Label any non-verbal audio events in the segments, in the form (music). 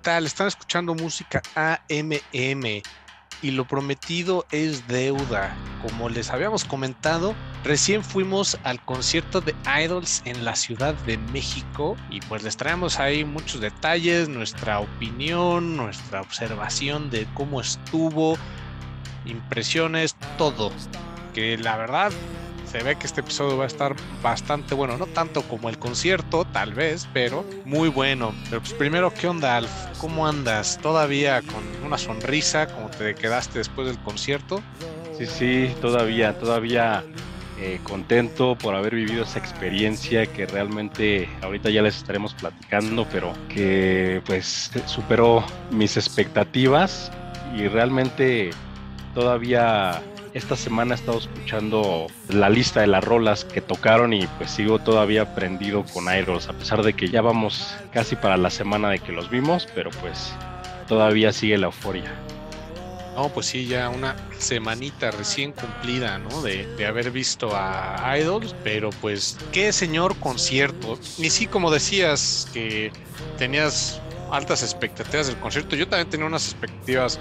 Hey, ¿qué tal? Están escuchando música AMM y lo prometido es deuda. Como les habíamos comentado, recién fuimos al concierto de Idols en la Ciudad de México y pues les traemos ahí muchos detalles, nuestra opinión, nuestra observación de cómo estuvo, impresiones, todo. Que la verdad se ve que este episodio va a estar bastante bueno, no tanto como el concierto, tal vez, pero muy bueno. Pero pues primero, ¿qué onda, Alf? ¿Cómo andas? ¿Todavía con una sonrisa como te quedaste después del concierto? Sí, sí, todavía, todavía eh, contento por haber vivido esa experiencia que realmente ahorita ya les estaremos platicando, pero que pues superó mis expectativas y realmente todavía esta semana he estado escuchando la lista de las rolas que tocaron y pues sigo todavía prendido con Idols, a pesar de que ya vamos casi para la semana de que los vimos, pero pues todavía sigue la euforia. No, pues sí, ya una semanita recién cumplida, ¿no? De, de, haber visto a Idols, pero pues qué señor concierto. Y sí, como decías, que tenías altas expectativas del concierto, yo también tenía unas expectativas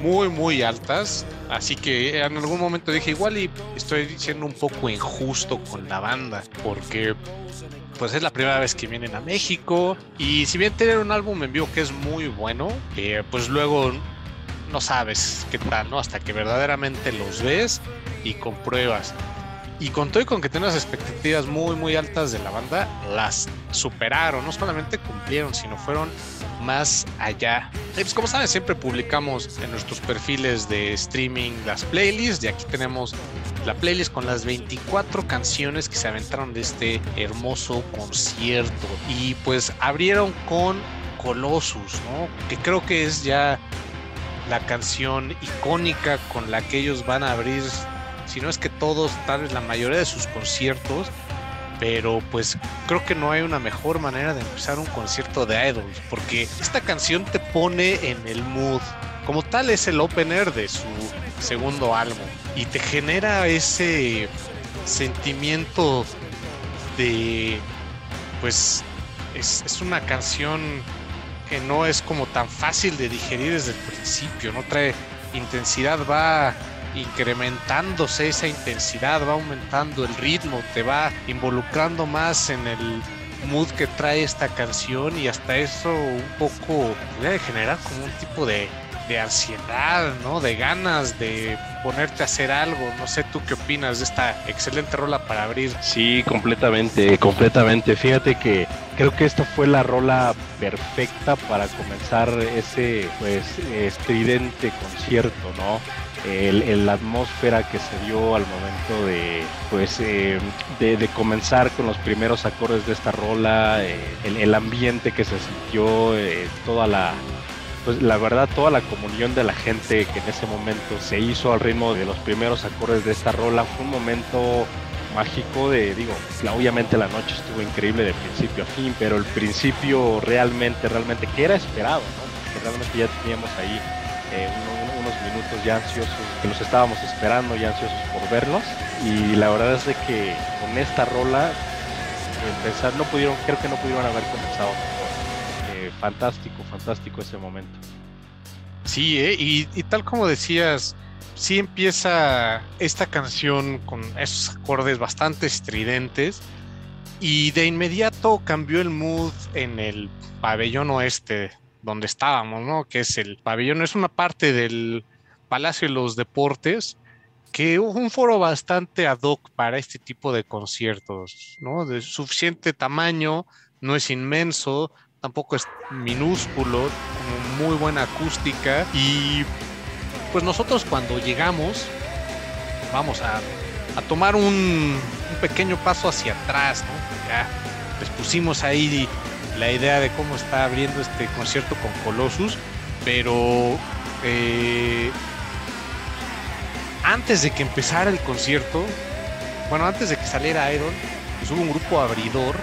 muy, muy altas. Así que en algún momento dije, igual y estoy siendo un poco injusto con la banda, porque pues es la primera vez que vienen a México. Y si bien tienen un álbum en vivo que es muy bueno, eh, pues luego no sabes qué tal, ¿no? Hasta que verdaderamente los ves y compruebas. Y con todo y con que tenías expectativas muy, muy altas de la banda, las superaron. No solamente cumplieron, sino fueron más allá. pues como saben, siempre publicamos en nuestros perfiles de streaming las playlists. Y aquí tenemos la playlist con las 24 canciones que se aventaron de este hermoso concierto. Y pues abrieron con Colossus. Que creo que es ya la canción icónica con la que ellos van a abrir si no es que todos, tal vez la mayoría de sus conciertos, pero pues creo que no hay una mejor manera de empezar un concierto de Idols, porque esta canción te pone en el mood. Como tal es el opener de su segundo álbum y te genera ese sentimiento de pues es, es una canción que no es como tan fácil de digerir desde el principio, no trae intensidad, va incrementándose esa intensidad, va aumentando el ritmo, te va involucrando más en el mood que trae esta canción y hasta eso un poco puede generar como un tipo de, de ansiedad, ¿no? De ganas de ponerte a hacer algo. No sé tú qué opinas de esta excelente rola para abrir. Sí, completamente, completamente. Fíjate que creo que esta fue la rola perfecta para comenzar ese pues estridente concierto, ¿no? El, la atmósfera que se dio al momento de pues eh, de, comenzar con los primeros acordes de esta rola eh, el, ambiente que se sintió eh, toda la pues la verdad toda la comunión de la gente que en ese momento se hizo al ritmo de los primeros acordes de esta rola fue un momento mágico de digo obviamente la noche estuvo increíble de principio a fin pero el principio realmente realmente que era esperado ¿no? realmente ya teníamos ahí un minutos ya ansiosos, que los estábamos esperando ya ansiosos por verlos. Y la verdad es de que con esta rola, empezar, no pudieron, creo que no pudieron haber comenzado eh, fantástico, fantástico ese momento. Sí, eh, y, y tal como decías, sí empieza esta canción con esos acordes bastante estridentes y de inmediato cambió el mood en el pabellón oeste donde estábamos, ¿no? Que es el pabellón, es una parte del Palacio de los Deportes, que un foro bastante ad hoc para este tipo de conciertos, ¿no? De suficiente tamaño, no es inmenso, tampoco es minúsculo, muy buena acústica y pues nosotros cuando llegamos vamos a, tomar un, un, pequeño paso hacia atrás, ¿no? Ya les pusimos ahí la idea de cómo está abriendo este concierto con Colossus, pero eh, antes de que empezara el concierto, bueno, antes de que saliera Iron, pues hubo un grupo abridor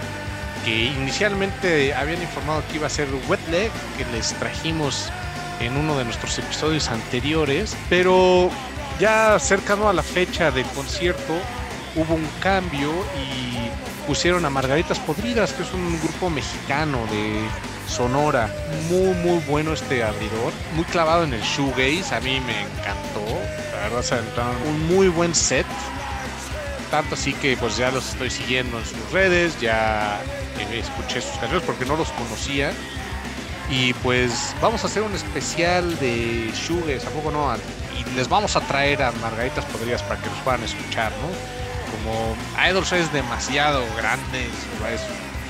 que inicialmente habían informado que iba a ser Wet Leg, que les trajimos en uno de nuestros episodios anteriores, pero ya cercano a la fecha del concierto, hubo un cambio y pusieron a Margaritas Podridas, que es un grupo mexicano de Sonora. Muy, muy bueno este abridor. Muy clavado en el shoegaze. A mí me encantó. La verdad, se un muy buen set. Tanto así que pues ya los estoy siguiendo en sus redes. Ya escuché sus canciones porque no los conocía. Y pues vamos a hacer un especial de shoegaze, ¿a poco no? Y les vamos a traer a Margaritas Podridas para que los puedan escuchar, ¿no? Como Idols es demasiado grande, es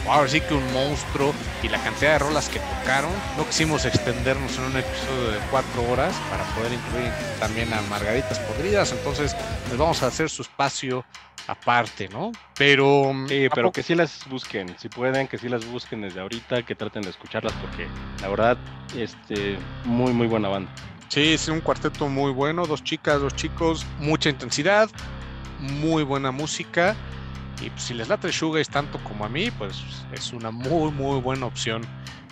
ahora sí que un monstruo y la cantidad de rolas que tocaron, no quisimos extendernos en un episodio de cuatro horas para poder incluir también a Margaritas Podridas, entonces les vamos a hacer su espacio aparte, ¿no? Pero... Sí, pero que sí las busquen, si pueden, que sí las busquen desde ahorita, que traten de escucharlas porque la verdad, este, muy, muy buena banda. Sí, es un cuarteto muy bueno, dos chicas, dos chicos, mucha intensidad, muy buena música. Y pues, si les late Shoegaze tanto como a mí, pues es una muy, muy buena opción.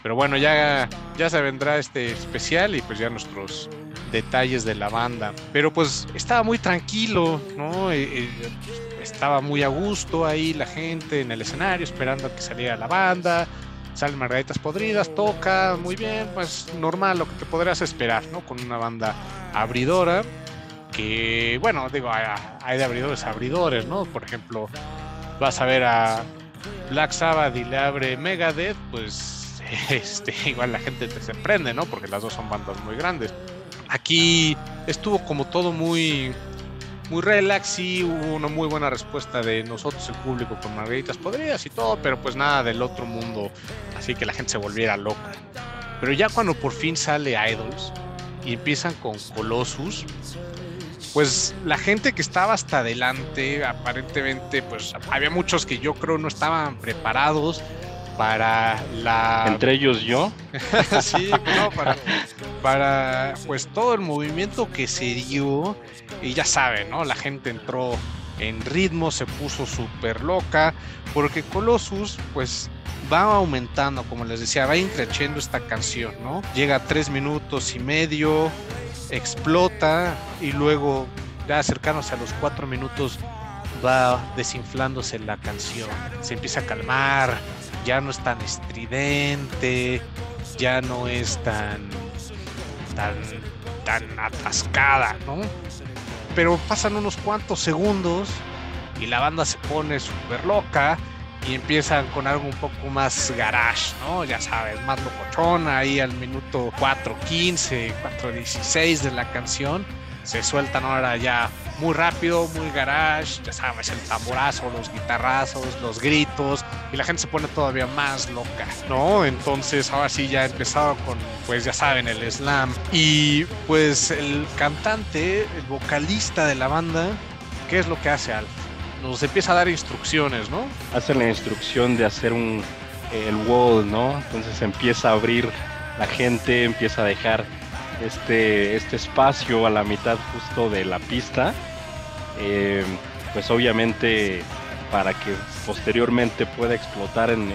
Pero bueno, ya, ya se vendrá este especial y pues ya nuestros detalles de la banda. Pero pues estaba muy tranquilo, ¿no? estaba muy a gusto ahí la gente en el escenario esperando a que saliera la banda. Salen margaritas podridas, toca muy bien, pues normal lo que te podrías esperar, ¿no? Con una banda abridora que, bueno, digo, hay, de abridores a abridores, ¿no? Por ejemplo, vas a ver a Black Sabbath y le abre Megadeth, pues (laughs) este, igual la gente te sorprende, ¿no? Porque las dos son bandas muy grandes. Aquí estuvo como todo muy, muy relax y hubo una muy buena respuesta de nosotros, el público, con Margaritas Podrías y todo, pero pues nada del otro mundo, así que la gente se volviera loca. Pero ya cuando por fin sale Idols y empiezan con Colossus, pues la gente que estaba hasta adelante, aparentemente, pues había muchos que yo creo no estaban preparados para la... Entre ellos yo. (laughs) sí, no, para, para pues todo el movimiento que se dio, y ya saben, ¿no? La gente entró en ritmo, se puso súper loca, porque Colossus, pues va aumentando, como les decía, va increciendo esta canción, ¿no? Llega a tres minutos y medio, explota y luego ya acercándose a los cuatro minutos va desinflándose la canción, se empieza a calmar, ya no es tan estridente, ya no es tan tan tan atascada, ¿no? Pero pasan unos cuantos segundos y la banda se pone súper loca y empiezan con algo un poco más garage, ¿no? Ya sabes, más locochona ahí al minuto 4.15, 4.16 de la canción. Se sueltan ahora ya muy rápido, muy garage, ya sabes, el tamborazo, los guitarrazos, los gritos, y la gente se pone todavía más loca, ¿no? Entonces ahora sí ya empezado con, pues ya saben, el slam. Y pues el cantante, el vocalista de la banda, ¿qué es lo que hace Alf? Nos empieza a dar instrucciones, ¿no? Hace la instrucción de hacer un el wall, ¿no? Entonces empieza a abrir la gente, empieza a dejar este, este espacio a la mitad justo de la pista. Eh, pues obviamente para que posteriormente pueda explotar en,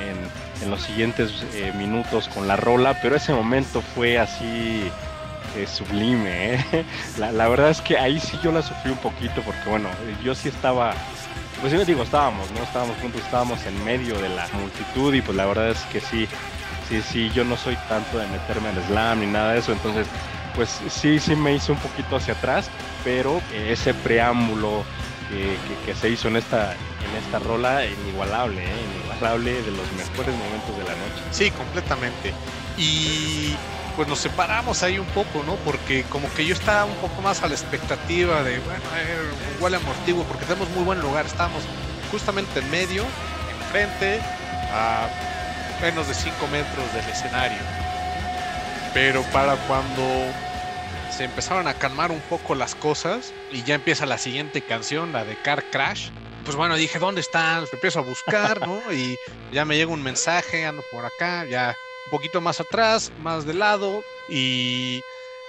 los siguientes eh, minutos con la rola, pero ese momento fue así eh, sublime. (laughs) La, la, verdad es que ahí sí yo la sufrí un poquito porque bueno, yo sí estaba pues sí, digo, estábamos, ¿no? Estábamos juntos, estábamos en medio de la multitud y pues la verdad es que sí, sí, sí, yo no soy tanto de meterme al slam ni nada de eso, entonces pues sí, sí me hice un poquito hacia atrás, pero ese preámbulo que, se hizo en esta, en esta rola, inigualable, ¿eh? inigualable de los mejores momentos de la noche. Sí, completamente. Y pues nos separamos ahí un poco, ¿no? Porque como que yo estaba un poco más a la expectativa de, bueno, igual amortiguo, porque tenemos muy buen lugar, estamos justamente en medio, enfrente, a menos de 5 metros del escenario. Pero para cuando se empezaron a calmar un poco las cosas y ya empieza la siguiente canción, la de Car Crash, pues bueno, dije, ¿dónde están? Empiezo a buscar, ¿no? (laughs) Y ya me llega un mensaje, ando por acá, ya poquito más atrás, más de lado y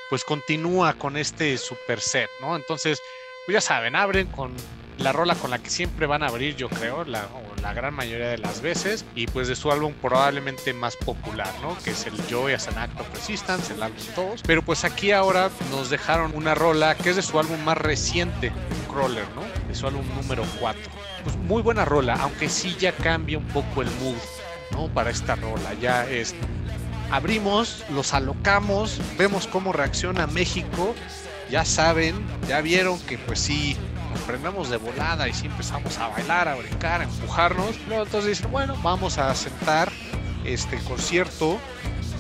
pues continúa con este super set, ¿no? Entonces, pues ya saben, abren con la rola con la que siempre van a abrir, yo creo, la gran mayoría de las veces, y pues de su álbum probablemente más popular, ¿no? Que es el Joy as an Act of Resistance, el álbum 2. Pero pues aquí ahora nos dejaron una rola que es de su álbum más reciente, Crawler, ¿no? De su álbum número 4. Pues muy buena rola, aunque sí ya cambia un poco el mood, ¿no? Para esta rola, ya es abrimos, los alocamos, vemos cómo reacciona México, ya saben, ya vieron que pues sí, nos de volada y sí empezamos a bailar, a brincar, a empujarnos. Luego entonces dicen, bueno, vamos a sentar este concierto.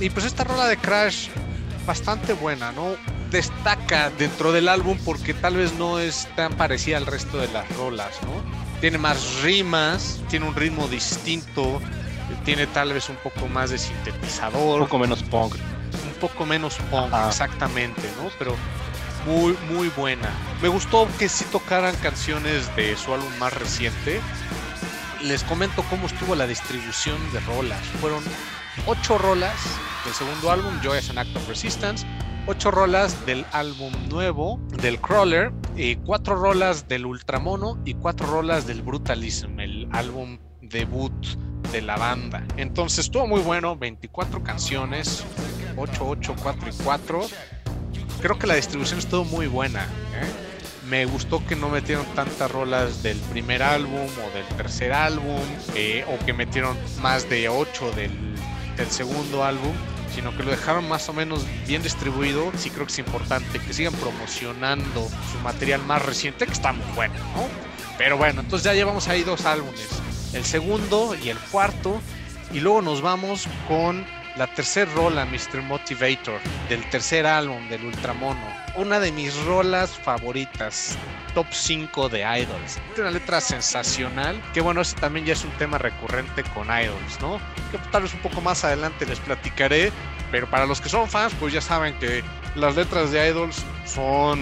Y pues esta rola de Crash, bastante buena, ¿no? Destaca dentro del álbum porque tal vez no es tan parecida al resto de las rolas, ¿no? Tiene más rimas, tiene un ritmo distinto, tiene tal vez un poco más de sintetizador. Un poco menos punk. Un poco menos punk, exactamente, ¿no? Pero muy, muy buena. Me gustó que sí tocaran canciones de su álbum más reciente. Les comento cómo estuvo la distribución de rolas. Fueron ocho rolas del segundo álbum, Joy as an Act of Resistance, ocho rolas del álbum nuevo del Crawler, y cuatro rolas del Ultramono y cuatro rolas del Brutalism, el álbum debut de la banda. Entonces estuvo muy bueno, 24 canciones, 8, 8, 4 y 4 creo que la distribución estuvo muy buena. ¿eh? Me gustó que no metieron tantas rolas del primer álbum o del tercer álbum, eh, o que metieron más de ocho del, del segundo álbum sino que lo dejaron más o menos bien distribuido. Sí creo que es importante que sigan promocionando su material más reciente, que está muy bueno, ¿no? Pero bueno, entonces ya llevamos ahí dos álbumes, el segundo y el cuarto, y luego nos vamos con la tercera rola, Mr. Motivator, del tercer álbum del Ultramono. Una de mis rolas favoritas, top 5 de Idols. Una letra sensacional, que bueno, ese también ya es un tema recurrente con Idols, ¿no? Que tal vez un poco más adelante les platicaré, pero para los que son fans, pues ya saben que las letras de Idols son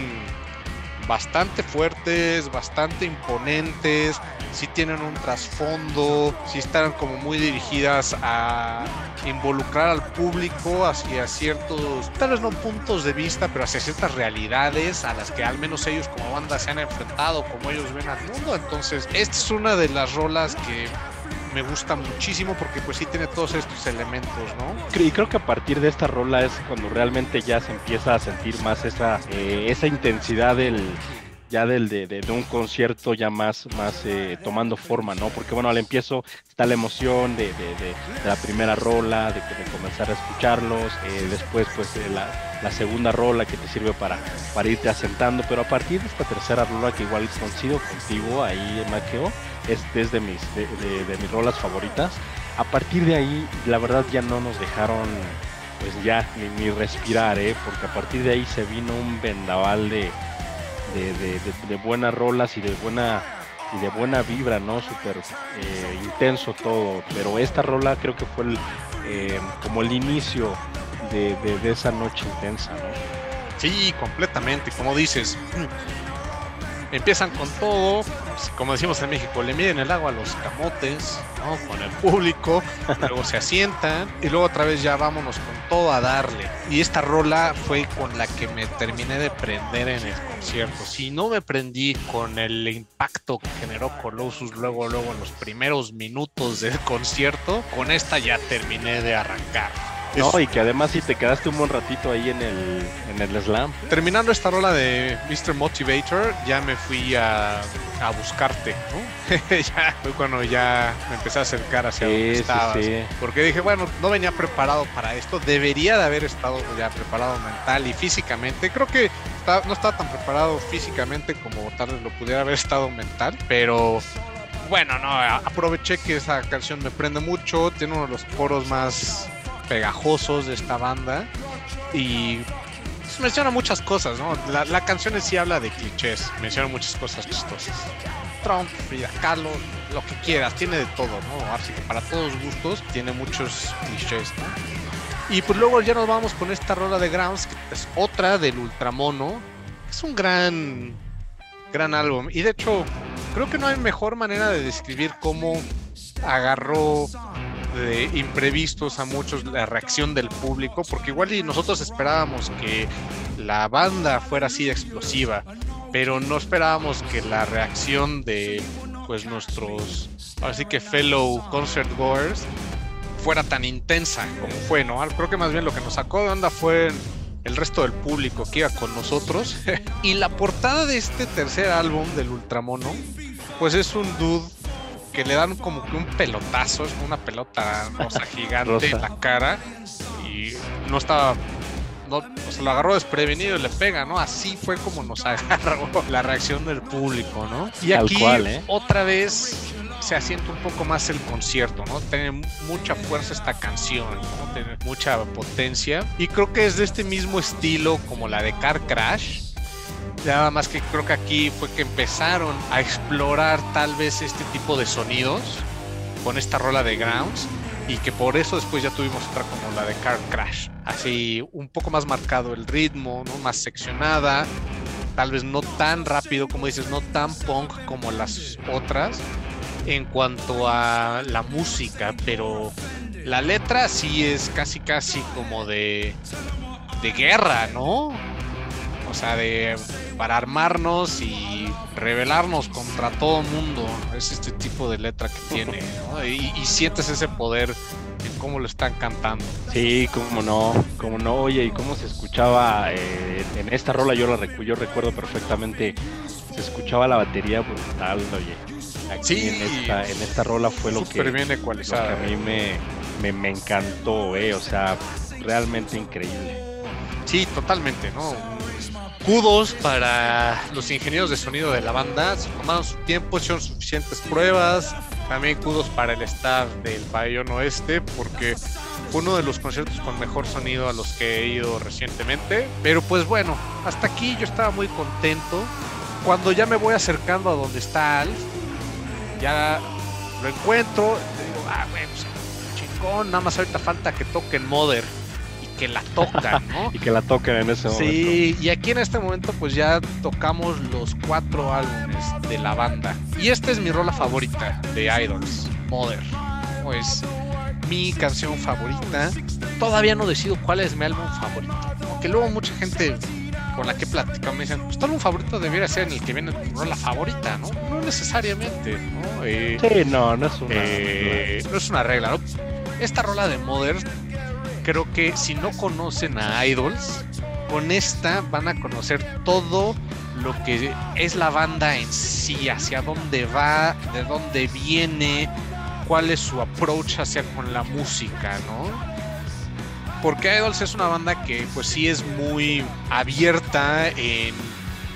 bastante fuertes, bastante imponentes, si tienen un trasfondo, si están como muy dirigidas a involucrar al público hacia ciertos, tal vez no puntos de vista, pero hacia ciertas realidades a las que al menos ellos como banda se han enfrentado, como ellos ven al mundo. Entonces, esta es una de las rolas que me gusta muchísimo porque pues sí tiene todos estos elementos, ¿no? Y creo que a partir de esta rola es cuando realmente ya se empieza a sentir más esa, eh, esa intensidad del, ya del de, de, un concierto ya más, más eh, tomando forma, ¿no? Porque bueno, al empiezo está la emoción de, de la primera rola, de, comenzar a escucharlos, eh, después pues eh, la, segunda rola que te sirve para, para irte asentando, pero a partir de esta tercera rola que igual coincido contigo ahí, Maqueo, es, es de, mis, de, mis rolas favoritas. A partir de ahí, la verdad ya no nos dejaron pues ya ni, ni respirar, ¿eh? porque a partir de ahí se vino un vendaval de, de, buenas rolas y de buena y de buena vibra, ¿no? Súper eh, intenso todo, pero esta rola creo que fue eh, como el inicio de, de, esa noche intensa. Sí, completamente, como dices, empiezan con todo, como decimos en México, le miden el agua a los camotes. Con el público, (laughs) luego se asientan y luego otra vez ya vámonos con todo a darle. Y esta rola fue con la que me terminé de prender en el concierto. Si no me prendí con el impacto que generó Colossus luego, luego en los primeros minutos del concierto, con esta ya terminé de arrancar. No, y que además si te quedaste un buen ratito ahí en el, en el slam. Terminando esta rola de Mr. Motivator, ya me fui a, a buscarte, ¿no? (laughs) ya fue cuando ya me empecé a acercar hacia donde estabas. Porque dije, bueno, no venía preparado para esto, debería de haber estado ya preparado mental y físicamente. Creo que no estaba tan preparado físicamente como tal vez lo pudiera haber estado mental, pero bueno, no, aproveché que esa canción me prende mucho, tiene uno de los coros más pegajosos de esta banda y pues, menciona muchas cosas, ¿no? La, canción en sí habla de clichés, menciona muchas cosas chistosas. Trump, Frida Kahlo, lo que quieras, tiene de todo, ¿no? Así que para todos gustos tiene muchos clichés, ¿no? Y pues luego ya nos vamos con esta rola de Grounds, que es otra del Ultramono. Es un gran, gran álbum. Y de hecho, creo que no hay mejor manera de describir cómo agarró de imprevistos a muchos la reacción del público, porque igual y nosotros esperábamos que la banda fuera así explosiva, pero no esperábamos que la reacción de pues nuestros así que fellow concert goers fuera tan intensa como fue, ¿no? Creo que más bien lo que nos sacó de onda fue el resto del público que iba con nosotros. (laughs) y la portada de este tercer álbum del Ultramono, pues es un dude que le dan como que un pelotazo, es una pelota rosa gigante en la cara y no estaba no, se lo agarró desprevenido y le pega, ¿no? Así fue como nos (laughs) agarró la reacción del público, ¿no? Y aquí ¿eh? otra vez se asienta un poco más el concierto, ¿no? Tiene mucha fuerza esta canción, ¿no? Tiene mucha potencia. Y creo que es de este mismo estilo como la de Car Crash. Nada más que creo que aquí fue que empezaron a explorar tal vez este tipo de sonidos con esta rola de Grounds y que por eso después ya tuvimos otra como la de Car Crash. Así un poco más marcado el ritmo, ¿no? Más seccionada, tal vez no tan rápido como dices, no tan punk como las otras, en cuanto a la música, pero la letra sí es casi casi como de de guerra, ¿no? O sea, de para armarnos y rebelarnos contra todo mundo. Es este tipo de letra que tiene, ¿no? y, sientes ese poder en cómo lo están cantando. Sí, cómo no, cómo no. Oye, y cómo se escuchaba eh, en esta rola, yo la yo recuerdo perfectamente, se escuchaba la batería brutal, oye sí, en esta, en esta rola fue lo que, bien ecualizada, a mí me, me, encantó, eh, o sea, realmente increíble. Sí, totalmente, ¿no? Kudos para los ingenieros de sonido de la banda, se tomaron su tiempo, hicieron suficientes pruebas. También kudos para el staff del pabellón oeste, porque fue uno de los conciertos con mejor sonido a los que he ido recientemente. Pero pues bueno, hasta aquí yo estaba muy contento. Cuando ya me voy acercando a donde está Alf, ya lo encuentro, digo, ah, güey, pues chingón, nada más ahorita falta que toquen Mother que la tocan, ¿no? (laughs) y que la toquen en ese momento. Sí, y aquí en este momento pues ya tocamos los cuatro álbumes de la banda. Y esta es mi rola favorita de Idols, Mother. Pues mi canción favorita. Todavía no decido cuál es mi álbum favorito. Porque luego mucha gente con la que platico me dicen, pues tu álbum favorito debería ser en el que viene tu rola favorita, ¿no? No necesariamente, ¿no? Eh, sí, no, no es una, eh, no es una regla, ¿no? Esta rola de Modern, creo que si no conocen a Idols, con esta van a conocer todo lo que es la banda en sí, hacia dónde va, de dónde viene, cuál es su approach hacia con la música, ¿no? porque Idols es una banda que pues sí es muy abierta en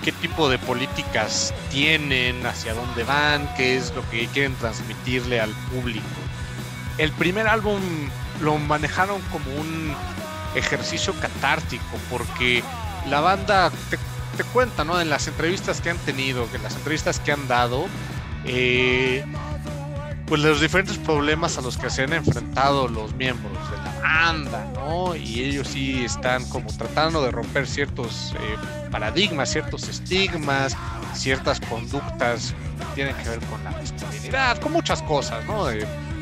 qué tipo de políticas tienen, hacia dónde van, qué es lo que quieren transmitirle al público. El primer álbum lo manejaron como un ejercicio catártico porque la banda te, cuenta, ¿no? En las entrevistas que han tenido, en las entrevistas que han dado, eh, pues los diferentes problemas a los que se han enfrentado los miembros de la banda, ¿no? Y ellos sí están como tratando de romper ciertos eh, paradigmas, ciertos estigmas, ciertas conductas que tienen que ver con la masculinidad, con muchas cosas, ¿no?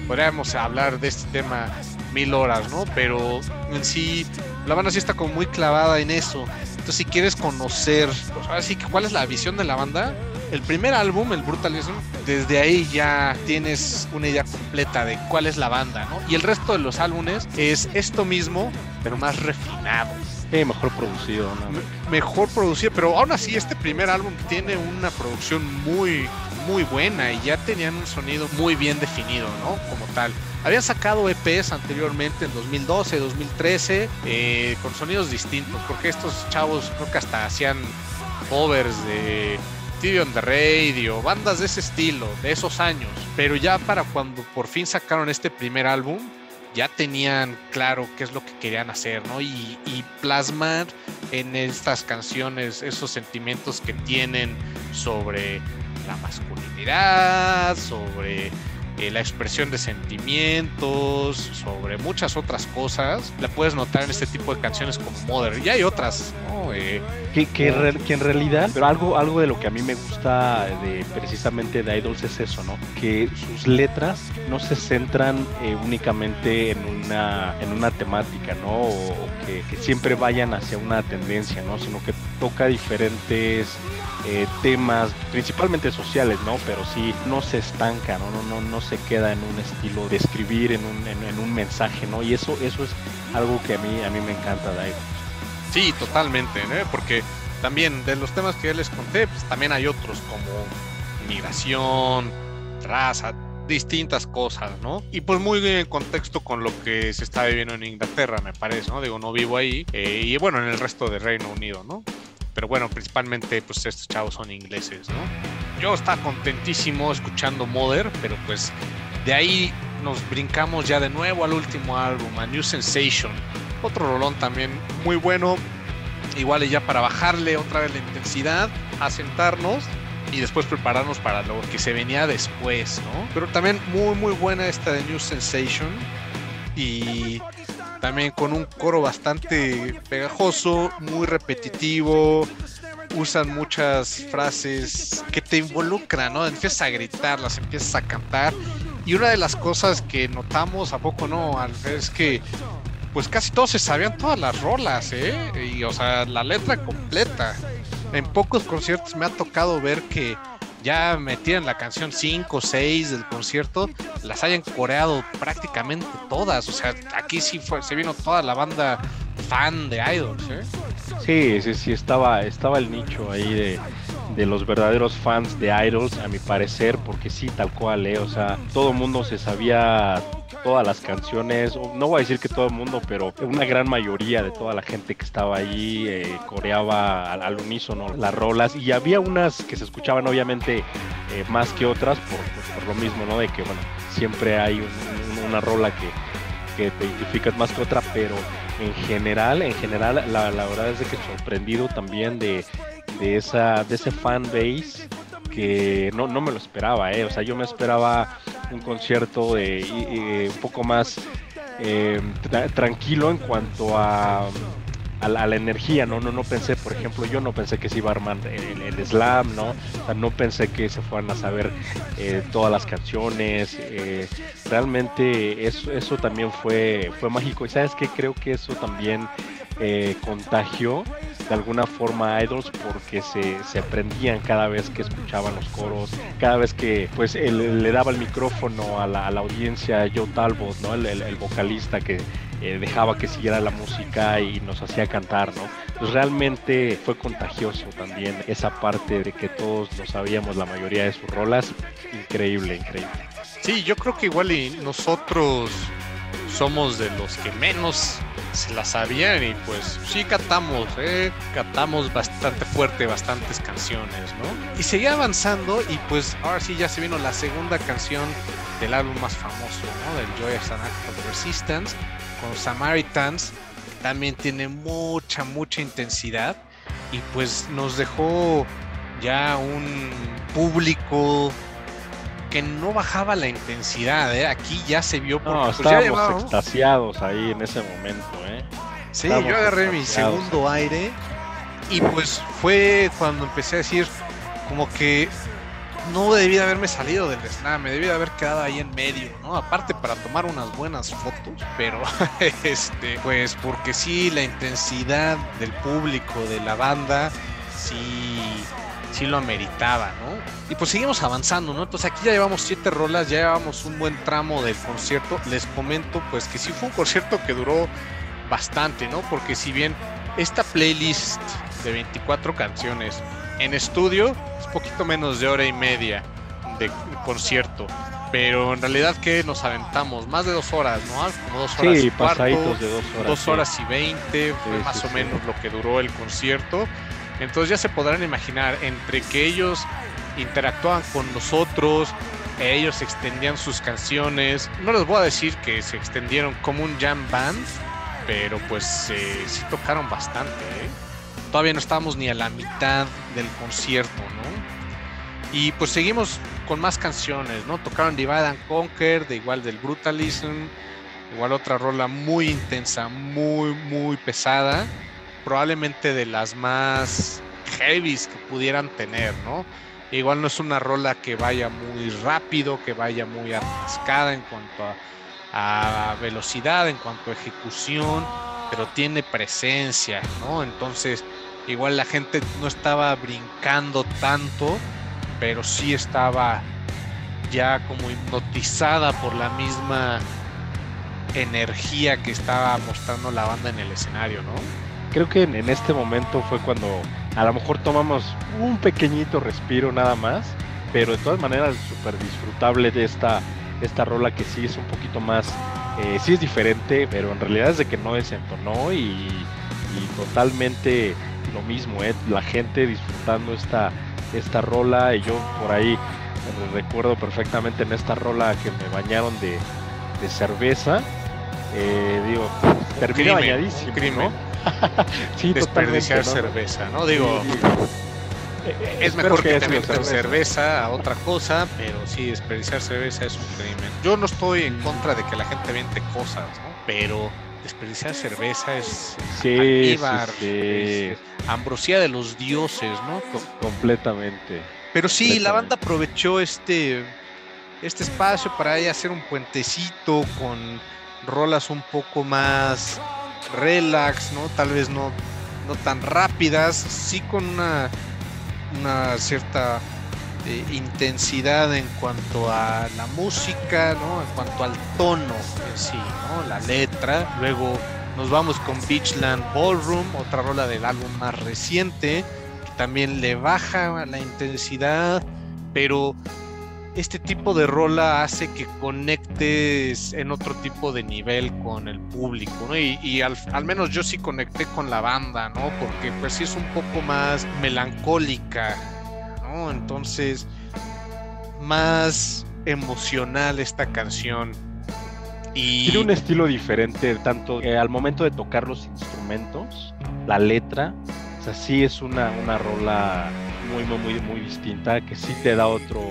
podríamos hablar de este tema mil horas, ¿no? Pero en sí, la banda sí está como muy clavada en eso. Entonces, si quieres conocer, pues ahora sí, ¿cuál es la visión de la banda? el primer álbum, el Brutalism, desde ahí ya tienes una idea completa de cuál es la banda, ¿no? Y el resto de los álbumes es esto mismo, pero más refinado. mejor producido, ¿no? Mejor producido, pero aún así este primer álbum tiene una producción muy, muy buena y ya tenían un sonido muy bien definido, ¿no? Como tal. Habían sacado EPs anteriormente en 2012, 2013, eh, con sonidos distintos, porque estos chavos creo que hasta hacían covers de TV on the Radio, bandas de ese estilo, de esos años. Pero ya para cuando por fin sacaron este primer álbum, ya tenían claro qué es lo que querían hacer, ¿no? Y, y plasmar en estas canciones esos sentimientos que tienen sobre la masculinidad, sobre eh, la expresión de sentimientos, sobre muchas otras cosas, la puedes notar en este tipo de canciones como Mother. Y hay otras, ¿no? Eh, que, que, en realidad, pero algo, algo de lo que a mí me gusta de precisamente de Idols es eso, ¿no? Que sus letras no se centran eh, únicamente en una, en una temática, ¿no? O, que, que siempre vayan hacia una tendencia, ¿no? Sino que toca diferentes eh, temas principalmente sociales, ¿no? Pero sí no se estanca, ¿no? No, no, no se queda en un estilo de escribir, en un, en, un mensaje, ¿no? Y eso, eso es algo que a mí, a mí me encanta de Sí, totalmente, ¿no? Porque también de los temas que ya les conté, pues también hay otros como migración, raza, distintas cosas, ¿no? Y pues muy en contexto con lo que se está viviendo en Inglaterra, me parece, ¿no? Digo, no vivo ahí, eh, y bueno, en el resto del Reino Unido, ¿no? Pero bueno, principalmente pues estos chavos son ingleses, ¿no? Yo estaba contentísimo escuchando Mother, pero pues de ahí nos brincamos ya de nuevo al último álbum, a New Sensation. Otro rolón también muy bueno, igual ya para bajarle otra vez la intensidad, asentarnos y después prepararnos para lo que se venía después, ¿no? Pero también muy muy buena esta de New Sensation y también con un coro bastante pegajoso, muy repetitivo, usan muchas frases que te involucran, ¿no? Empiezas a gritar, las empiezas a cantar y una de las cosas que notamos, ¿a poco no? Es que pues casi todos se sabían todas las rolas, ¿eh? Y o sea, la letra completa en pocos conciertos me ha tocado ver que ya metían la canción 5 o 6 del concierto, las hayan coreado prácticamente todas. O sea, aquí sí fue, se vino toda la banda fan de Idols. ¿eh? Sí, sí, sí, estaba, estaba el nicho ahí de, de los verdaderos fans de Idols, a mi parecer, porque sí, tal cual, ¿eh? o sea, todo mundo se sabía todas las canciones, no voy a decir que todo el mundo, pero una gran mayoría de toda la gente que estaba ahí eh, coreaba al, unísono las rolas y había unas que se escuchaban obviamente eh, más que otras por, por, lo mismo, ¿no? De que, bueno, siempre hay una rola que, que te identificas más que otra, pero en general, en general, la, la verdad es de que sorprendido también de, de, esa, de ese fan base que no, no me lo esperaba, ¿eh? o sea, yo me esperaba un concierto de, un poco más eh, tranquilo en cuanto a, a, la, energía, ¿no? ¿no? No pensé, por ejemplo, yo no pensé que se iba a armar el, slam, ¿no? No pensé que se fueran a saber eh, todas las canciones. Eh, realmente eso, eso también fue, fue mágico. Y sabes que creo que eso también contagió de alguna forma Idols porque se, se, aprendían cada vez que escuchaban los coros, cada vez que pues él, le daba el micrófono a la, a la audiencia Joe Talbot, ¿no? el, el, vocalista que eh, dejaba que siguiera la música y nos hacía cantar, ¿no? Pues realmente fue contagioso también esa parte de que todos lo sabíamos, la mayoría de sus rolas, increíble, increíble. Sí, yo creo que igual y nosotros somos de los que menos se la sabían y pues sí catamos, ¿eh? catamos bastante fuerte bastantes canciones, ¿no? Y seguía avanzando y pues ahora sí ya se vino la segunda canción del álbum más famoso, ¿no? Del Joy of Act of Resistance, con Samaritans, también tiene mucha, mucha intensidad y pues nos dejó ya un público que no bajaba la intensidad, ¿eh? Aquí ya se vio porque no, pues, estábamos extasiados ahí en ese momento, ¿eh? Sí, yo agarré mi segundo aire y pues fue cuando empecé a decir como que no debía haberme salido del slam, me debía haber quedado ahí en medio, ¿no? Aparte para tomar unas buenas fotos, pero (laughs) este, pues porque sí, la intensidad del público, de la banda, sí sí lo ameritaba, ¿no? Y pues seguimos avanzando, ¿no? Entonces aquí ya llevamos siete rolas, ya llevamos un buen tramo del concierto. Les comento pues que sí fue un concierto que duró bastante, ¿no? Porque si bien esta playlist de 24 canciones en estudio es poquito menos de hora y media de concierto. Pero en realidad que nos aventamos más de dos horas, ¿no? Como dos horas y cuarto, de dos horas. Dos horas y veinte fue más o menos lo que duró el concierto. Entonces ya se podrán imaginar entre que ellos interactuaban con nosotros, ellos extendían sus canciones. No les voy a decir que se extendieron como un jam band, pero pues eh, sí tocaron bastante. ¿eh? Todavía no estábamos ni a la mitad del concierto, ¿no? Y pues seguimos con más canciones, ¿no? Tocaron Divide and Conquer, de igual del Brutalism, igual otra rola muy intensa, muy, muy pesada probablemente de las más heavies que pudieran tener, ¿no? Igual no es una rola que vaya muy rápido, que vaya muy atascada en cuanto a, velocidad, en cuanto a ejecución, pero tiene presencia, ¿no? Entonces igual la gente no estaba brincando tanto, pero sí estaba ya como hipnotizada por la misma energía que estaba mostrando la banda en el escenario, ¿no? Creo que en, este momento fue cuando a lo mejor tomamos un pequeñito respiro nada más, pero de todas maneras súper disfrutable de esta, esta rola que sí es un poquito más, eh, sí es diferente, pero en realidad es de que no desentonó y, y totalmente lo mismo, ¿eh? la gente disfrutando esta, esta rola y yo por ahí recuerdo perfectamente en esta rola que me bañaron de, cerveza. Eh, digo, terminé bañadísimo, ¿no? (laughs) sí, Desperdiciar cerveza, ¿no? Digo, es mejor que, te cerveza. cerveza. a otra cosa, pero sí, desperdiciar cerveza es un crimen. Yo no estoy en contra de que la gente viente cosas, ¿no? Pero desperdiciar cerveza es sí, sí, ambrosía de los dioses, ¿no? completamente. Pero sí, la banda aprovechó este, este espacio para ahí hacer un puentecito con rolas un poco más relax, ¿no? Tal vez no, no tan rápidas, sí con una, una cierta eh, intensidad en cuanto a la música, ¿no? En cuanto al tono en sí, ¿no? La letra. Luego nos vamos con Beachland Ballroom, otra rola del álbum más reciente también le baja la intensidad, pero este tipo de rola hace que conectes en otro tipo de nivel con el público, ¿no? Y, al, menos yo sí conecté con la banda, ¿no? Porque pues sí es un poco más melancólica, ¿no? Entonces, más emocional esta canción. Y... Tiene un estilo diferente, tanto al momento de tocar los instrumentos, la letra, o sea, sí es una, una rola muy, muy, muy, muy distinta, que sí te da otro,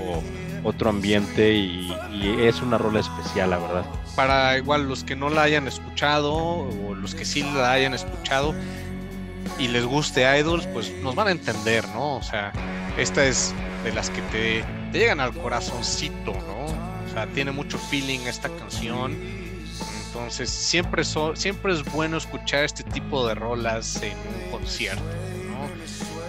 otro ambiente y, es una rola especial, la verdad. Para igual los que no la hayan escuchado o los que sí la hayan escuchado y les guste Idols, pues nos van a entender, ¿no? O sea, esta es de las que te, te llegan al corazoncito, ¿no? O sea, tiene mucho feeling esta canción entonces, siempre, siempre es bueno escuchar este tipo de rolas en un concierto.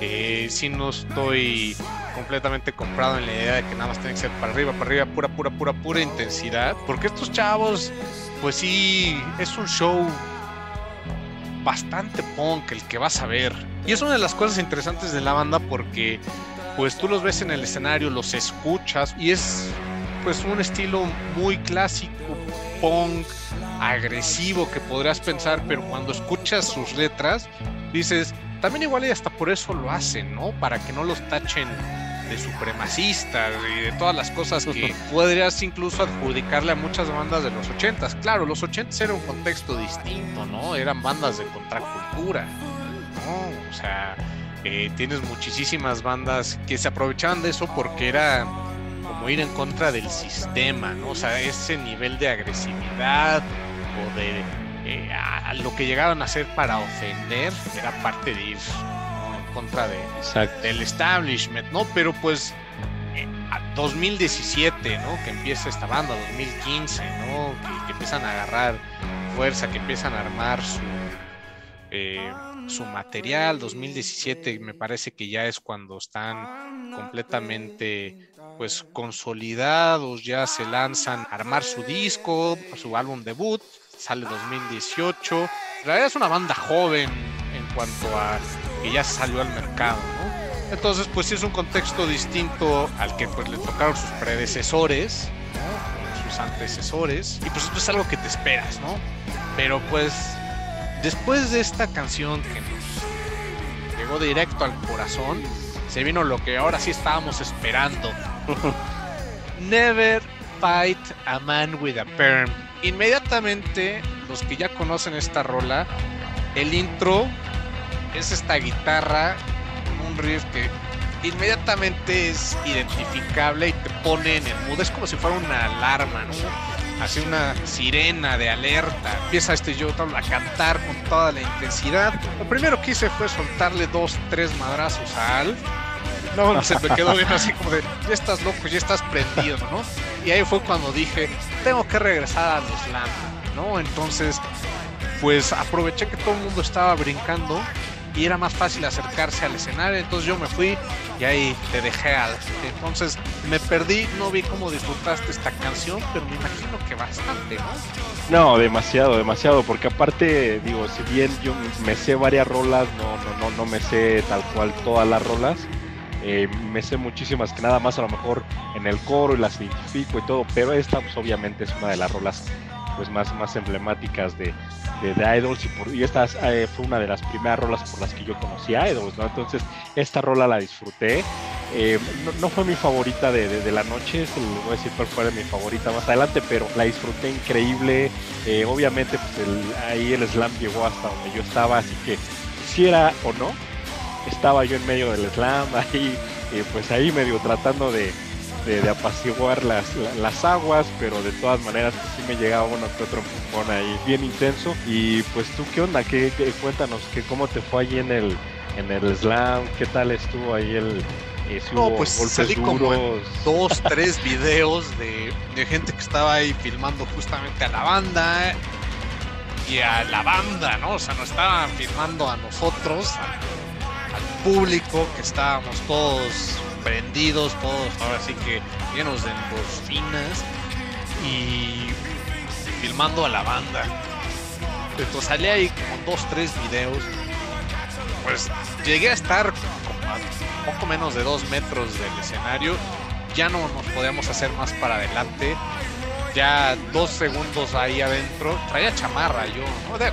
Eh, si no estoy completamente comprado en la idea de que nada más tiene que ser para arriba, para arriba, pura, pura, pura, pura intensidad. Porque estos chavos, pues sí, es un show bastante punk el que vas a ver. Y es una de las cosas interesantes de la banda porque pues tú los ves en el escenario, los escuchas y es pues un estilo muy clásico, punk, agresivo que podrías pensar, pero cuando escuchas sus letras, dices, también igual y hasta por eso lo hacen, ¿no? Para que no los tachen de supremacistas y de todas las cosas que (laughs) podrías incluso adjudicarle a muchas bandas de los ochentas. Claro, los ochentas era un contexto distinto, ¿no? Eran bandas de contracultura, ¿no? O sea, eh, tienes muchísimas bandas que se aprovechaban de eso porque era como ir en contra del sistema, ¿no? O sea, ese nivel de agresividad o de eh, a lo que llegaron a hacer para ofender era parte de ir en contra de, del establishment, ¿no? Pero pues 2017, ¿no? Que empieza esta banda, 2015, ¿no? Que, empiezan a agarrar fuerza, que empiezan a armar su, eh, su material. 2017 me parece que ya es cuando están completamente pues consolidados, ya se lanzan a armar su disco, su álbum debut, sale 2018. En realidad es una banda joven en cuanto a que ya salió al mercado, ¿no? Entonces, pues sí es un contexto distinto al que pues le tocaron sus predecesores, sus antecesores, y pues esto es algo que te esperas, ¿no? Pero pues después de esta canción que nos llegó directo al corazón, se vino lo que ahora sí estábamos esperando. (laughs) Never fight a man with a perm. Inmediatamente, los que ya conocen esta rola, el intro es esta guitarra un riff que inmediatamente es identificable y te pone en el mood. Es como si fuera una alarma, ¿no? Así una sirena de alerta. Empieza este yo a cantar con toda la intensidad. Lo primero que hice fue soltarle dos, tres madrazos a Al no, se me quedó bien así como de, ya estás loco, ya estás prendido, ¿no? Y ahí fue cuando dije, tengo que regresar a los ¿no? Entonces, pues aproveché que todo el mundo estaba brincando y era más fácil acercarse al escenario. Entonces yo me fui y ahí te dejé al. Entonces me perdí, no vi cómo disfrutaste esta canción, pero me imagino que bastante, ¿no? No, demasiado, demasiado, porque aparte, digo, si bien yo me sé varias rolas, no, no, no, no me sé tal cual todas las rolas. Eh, me sé muchísimas que nada más a lo mejor en el coro y las identifico y todo, pero esta pues, obviamente es una de las rolas pues más, más emblemáticas de, de, Idols y, por, y esta eh, fue una de las primeras rolas por las que yo conocí a Idols, ¿no? Entonces esta rola la disfruté. Eh, no, fue mi favorita de, de, la noche, se voy a decir cuál fue mi favorita más adelante, pero la disfruté increíble. Obviamente pues ahí el slam llegó hasta donde yo estaba, así que si era o no, estaba yo en medio del slam, (laughs) ahí pues ahí medio tratando de, de, apaciguar las, las, aguas, pero de todas maneras pues, sí me llegaba uno que otro empujón ahí bien intenso. Y pues tú qué onda, ¿Qué, cuéntanos que cómo te fue allí en el en el slam, qué tal estuvo ahí el eh, no, pues salí como en dos, (laughs) tres videos de, de, gente que estaba ahí filmando justamente a la banda y a la banda, ¿no? O sea, no estaban filmando a nosotros, al público, que estábamos todos prendidos, todos ahora sí que llenos de endorfinas y filmando a la banda. Entonces salí ahí con dos, tres videos. Pues llegué a estar como a poco menos de dos metros del escenario. Ya no nos podíamos hacer más para adelante. Ya dos segundos ahí adentro. Traía chamarra yo,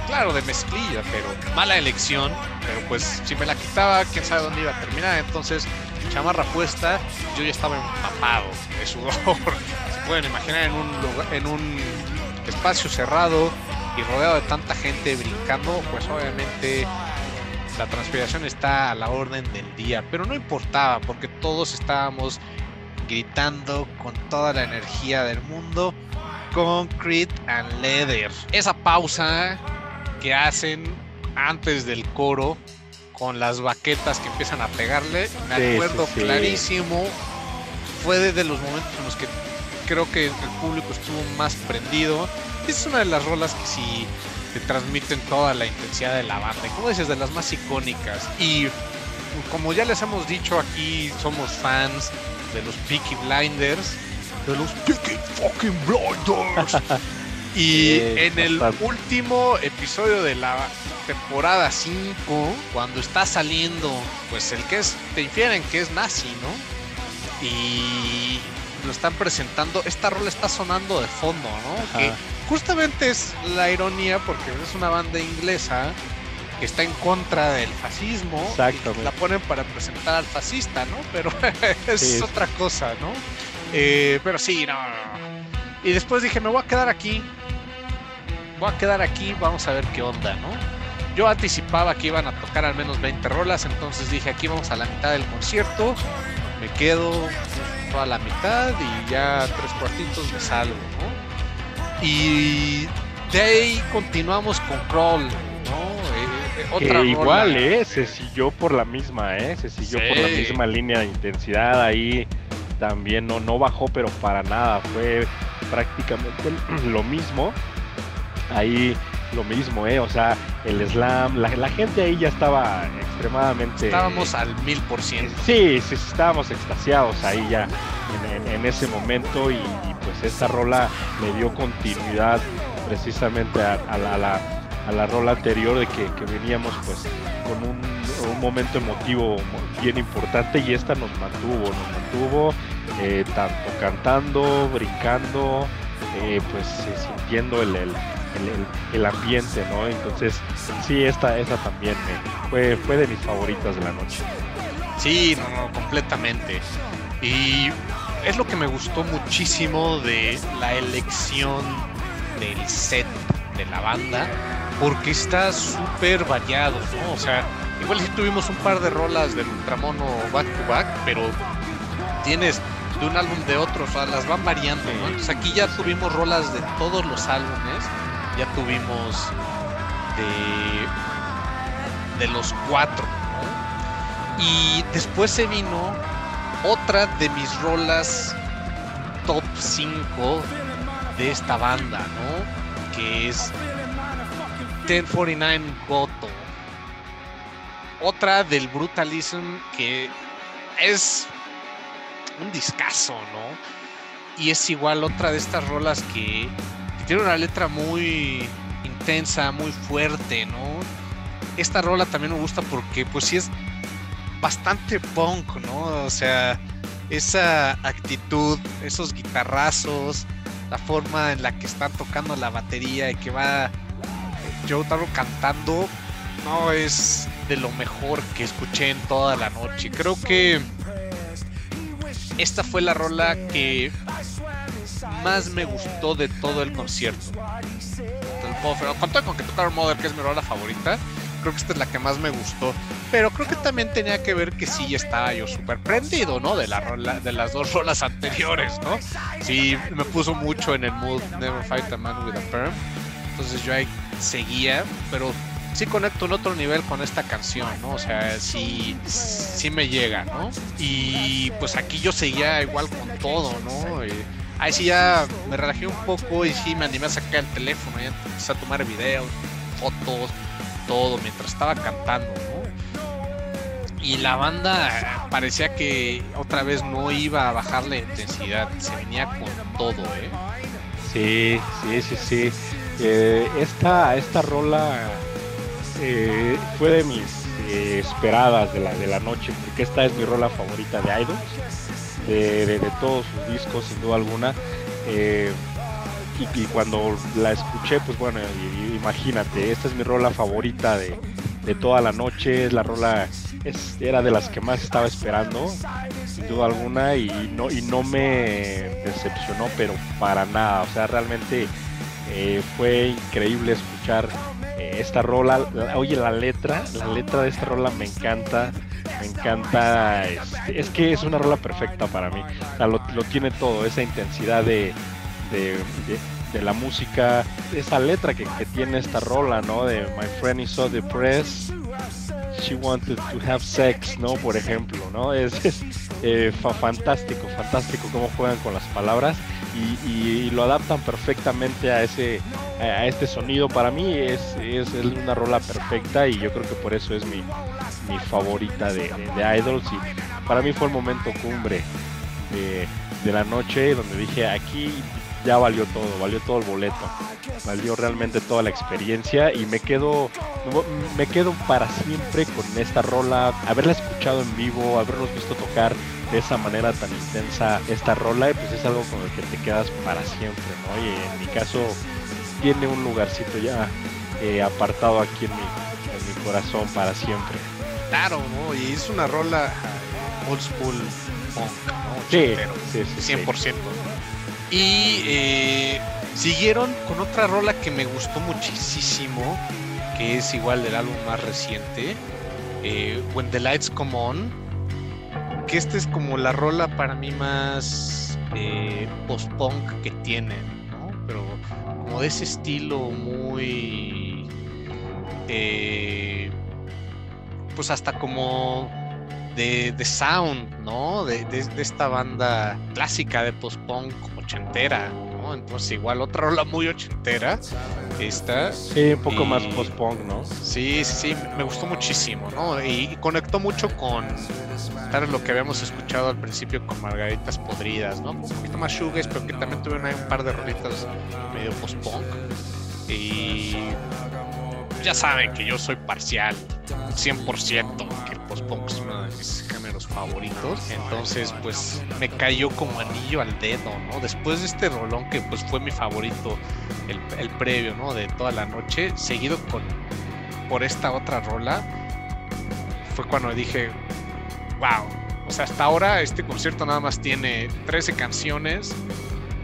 claro, de mezclilla, pero mala elección. Pero pues si me la quitaba, quién sabe dónde iba a terminar. Entonces chamarra puesta, yo ya estaba empapado de sudor. (laughs) Se pueden imaginar en un, en un espacio cerrado y rodeado de tanta gente brincando, pues obviamente la transpiración está a la orden del día, pero no importaba porque todos estábamos gritando con toda la energía del mundo. Concrete and Leather. Esa pausa que hacen antes del coro con las baquetas que empiezan a pegarle. Me acuerdo clarísimo. Fue de los momentos en los que creo que el público estuvo más prendido. Es una de las rolas que sí te transmiten toda la intensidad de la banda. Y como dices, de las más icónicas. Y como ya les hemos dicho aquí, somos fans de los Peaky Blinders. De los Peaky fucking Blinders. (laughs) y en el último episodio de la temporada 5, cuando está saliendo, pues el que es, te infieren que es nazi, ¿no? Y lo están presentando, esta rola está sonando de fondo, ¿no? Que justamente es la ironía porque es una banda inglesa que está en contra del fascismo. la ponen para presentar al fascista, ¿no? Pero (laughs) es otra cosa, ¿no? Eh, pero sí, no, Y después dije, me voy a quedar aquí. Voy a quedar aquí, vamos a ver qué onda, ¿no? Yo anticipaba que iban a tocar al menos 20 rolas, entonces dije aquí vamos a la mitad del concierto, me quedo toda la mitad y ya tres cuartitos me salgo, ¿no? Y de ahí continuamos con Crawl, ¿no? Eh, eh, otra igual, ¿eh? Se siguió por la misma, ¿eh? Se siguió por la misma línea de intensidad ahí. También no, no bajó, pero para nada. Fue prácticamente (clears throat) lo mismo. Ahí lo mismo, ¿eh? O sea, el slam, la, gente ahí ya estaba extremadamente... Estábamos al mil por ciento. Sí, sí, estábamos extasiados ahí ya en, ese momento y, pues esta rola le dio continuidad precisamente a, la, a la, rola anterior de que, veníamos pues con un, momento emotivo bien importante y esta nos mantuvo, nos mantuvo eh, tanto cantando, brincando, eh, pues sintiendo el el, ambiente, ¿no? Entonces, sí, esta, esta también fue, fue de mis favoritas de la noche. Sí, no, no, completamente. Y es lo que me gustó muchísimo de la elección del set de la banda, porque está súper variado, ¿no? O sea, igual si tuvimos un par de rolas del Ultramono back to back, pero tienes de un álbum de otro, o sea, las van variando, ¿no? Entonces aquí ya tuvimos rolas de todos los álbumes ya tuvimos de, de los cuatro. Y después se vino otra de mis rolas top 5 de esta banda, ¿no? Que es 1049 Goto. Otra del Brutalism que es un discazo, ¿no? Y es igual otra de estas rolas que, tiene una letra muy intensa, muy fuerte, ¿no? Esta rola también me gusta porque pues sí es bastante punk, ¿no? O sea, esa actitud, esos guitarrazos, la forma en la que está tocando la batería y que va Joe Taro cantando, no es de lo mejor que escuché en toda la noche. Creo que esta fue la rola que más me gustó de todo el concierto. Con con que tocaron Mother, que es mi rola favorita, creo que esta es la que más me gustó. Pero creo que también tenía que ver que sí estaba yo súper prendido, ¿no? De, la rola, de las dos rolas anteriores, ¿no? Sí, me puso mucho en el mood Never Fight a Man with a Perm. Entonces yo ahí seguía, pero sí conecto en otro nivel con esta canción, ¿no? O sea, sí, sí me llega, ¿no? Y pues aquí yo seguía igual con todo, ¿no? ahí sí ya me relajé un poco y sí me animé a sacar el teléfono, y empecé a tomar videos, fotos, todo, mientras estaba cantando, ¿no? Y la banda parecía que otra vez no iba a bajar la intensidad, se venía con todo, ¿eh? Sí, sí, sí, sí. Eh, esta, esta rola eh, fue de mis eh, esperadas de la, de la noche, porque esta es mi rola favorita de Idols, de, todos sus discos, sin duda alguna. Eh, y, cuando la escuché, pues bueno, imagínate, esta es mi rola favorita de, toda la noche, es la rola, era de las que más estaba esperando, sin duda alguna, y no, y no me decepcionó, pero para nada, o sea, realmente fue increíble escuchar eh, esta rola, oye la letra, la letra de esta rola me encanta, me encanta, este, es, que es una rola perfecta para mí, o sea, lo, tiene todo, esa intensidad de, de, la música, esa letra que, tiene esta rola, ¿no? De My Friend is so depressed, she wanted to have sex, ¿no? Por ejemplo, ¿no? Es, eh, fantástico, fantástico cómo juegan con las palabras y, lo adaptan perfectamente a ese a este sonido. Para mí es, es, una rola perfecta y yo creo que por eso es mi, mi favorita de, de, Idols. Y para mí fue el momento cumbre de, de la noche donde dije aquí ya valió todo, valió todo el boleto, valió realmente toda la experiencia y me quedo, me quedo para siempre con esta rola, haberla escuchado en vivo, haberlos visto tocar de esa manera tan intensa esta rola, pues es algo con el que te quedas para siempre, ¿no? Y en mi caso tiene un lugarcito ya eh, apartado aquí en mi, en mi corazón para siempre. Claro, ¿no? Y es una rola old school punk, ¿no? Sí, sí, sí, 100%. Y eh, siguieron con otra rola que me gustó muchísimo, que es igual del álbum más reciente, eh, When the Lights Come On, que esta es como la rola para mí más eh, post-punk que tienen, ¿no? Pero como de ese estilo muy... pues hasta como de, sound, ¿no? De, de, esta banda clásica de post-punk ochentera, ¿no? Entonces igual otra rola muy ochentera. Esta. Sí, un poco más post-punk, ¿no? Sí, sí, sí, me gustó muchísimo, ¿no? Y, conectó mucho con tal lo que habíamos escuchado al principio con Margaritas Podridas, ¿no? Un poquito más shoegaze, pero que también tuvieron ahí un par de rolitas medio post-punk. Y ya saben que yo soy parcial, 100%, que el post-punk es uno de mis géneros favoritos. Entonces, pues me cayó como anillo al dedo, ¿no? Después de este rolón que pues fue mi favorito, el, previo, ¿no? De toda la noche, seguido con por esta otra rola, fue cuando dije, wow, o sea, hasta ahora este concierto nada más tiene 13 canciones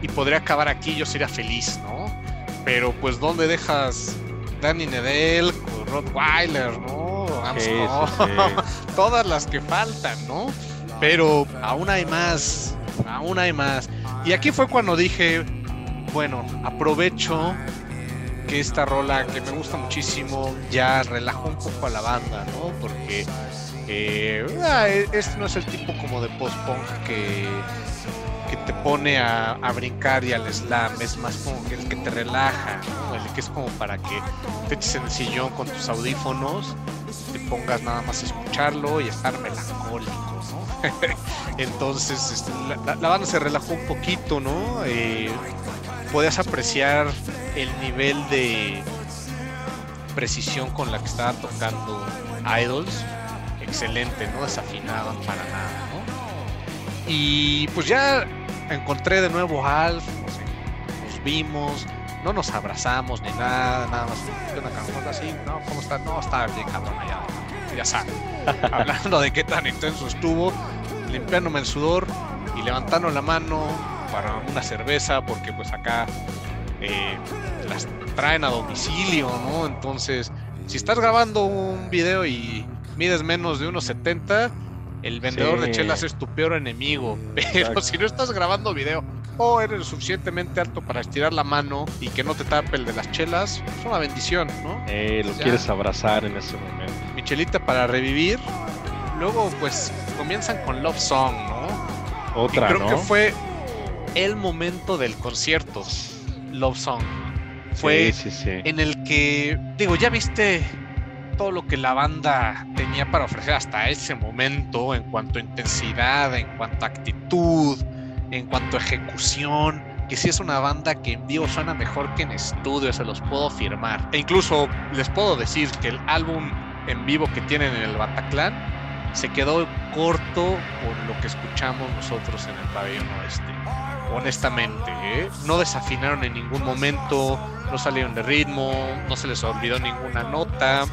y podría acabar aquí, yo sería feliz, ¿no? Pero pues, ¿dónde dejas Danny Nedell, Rottweiler, ¿no? (laughs) Todas las que faltan, ¿no? Pero aún hay más, aún hay más. Y aquí fue cuando dije, bueno, aprovecho que esta rola que me gusta muchísimo ya relajó un poco a la banda, ¿no? Porque eh, ah, e-, este no es el tipo como de post-punk que te pone a, brincar y al slam, es más como que el que te relaja, ¿no? que es como para que te eches en el sillón con tus audífonos, te pongas nada más a escucharlo y estar melancólico, ¿no? (laughs) Entonces este, la, banda se relajó un poquito, ¿no? Eh, podías apreciar el nivel de precisión con la que estaba tocando Idols. Excelente, no desafinada para nada, ¿no? Y pues ya encontré de nuevo a Alf, nos, vimos, no nos abrazamos ni nada, nada más. Una así, ¿no? ¿Cómo está? No, está bien cabrón allá, ya sabes. (laughs) Hablando de qué tan intenso estuvo, limpiándome el sudor y levantando la mano para una cerveza, porque pues acá eh, las traen a domicilio, ¿no? Entonces, si estás grabando un video y mides menos de unos 70, el vendedor de chelas es tu peor enemigo. (laughs) Pero si no estás grabando video o eres lo suficientemente alto para estirar la mano y que no te tape el de las chelas, es una bendición, ¿no? Eh, lo quieres abrazar en ese momento. Mi chelita para revivir. Luego, pues comienzan con Love Song, ¿no? Otra, y creo que fue el momento del concierto. Love Song. Fue en el que, digo, ya viste todo lo que la banda tenía para ofrecer hasta ese momento en cuanto a intensidad, en cuanto a actitud, en cuanto a ejecución, que sí es una banda que en vivo suena mejor que en estudio, se los puedo afirmar. E incluso les puedo decir que el álbum en vivo que tienen en el Bataclan se quedó corto por lo que escuchamos nosotros en el pabellón oeste honestamente. ¿eh? No desafinaron en ningún momento, no salieron de ritmo, no se les olvidó ninguna nota.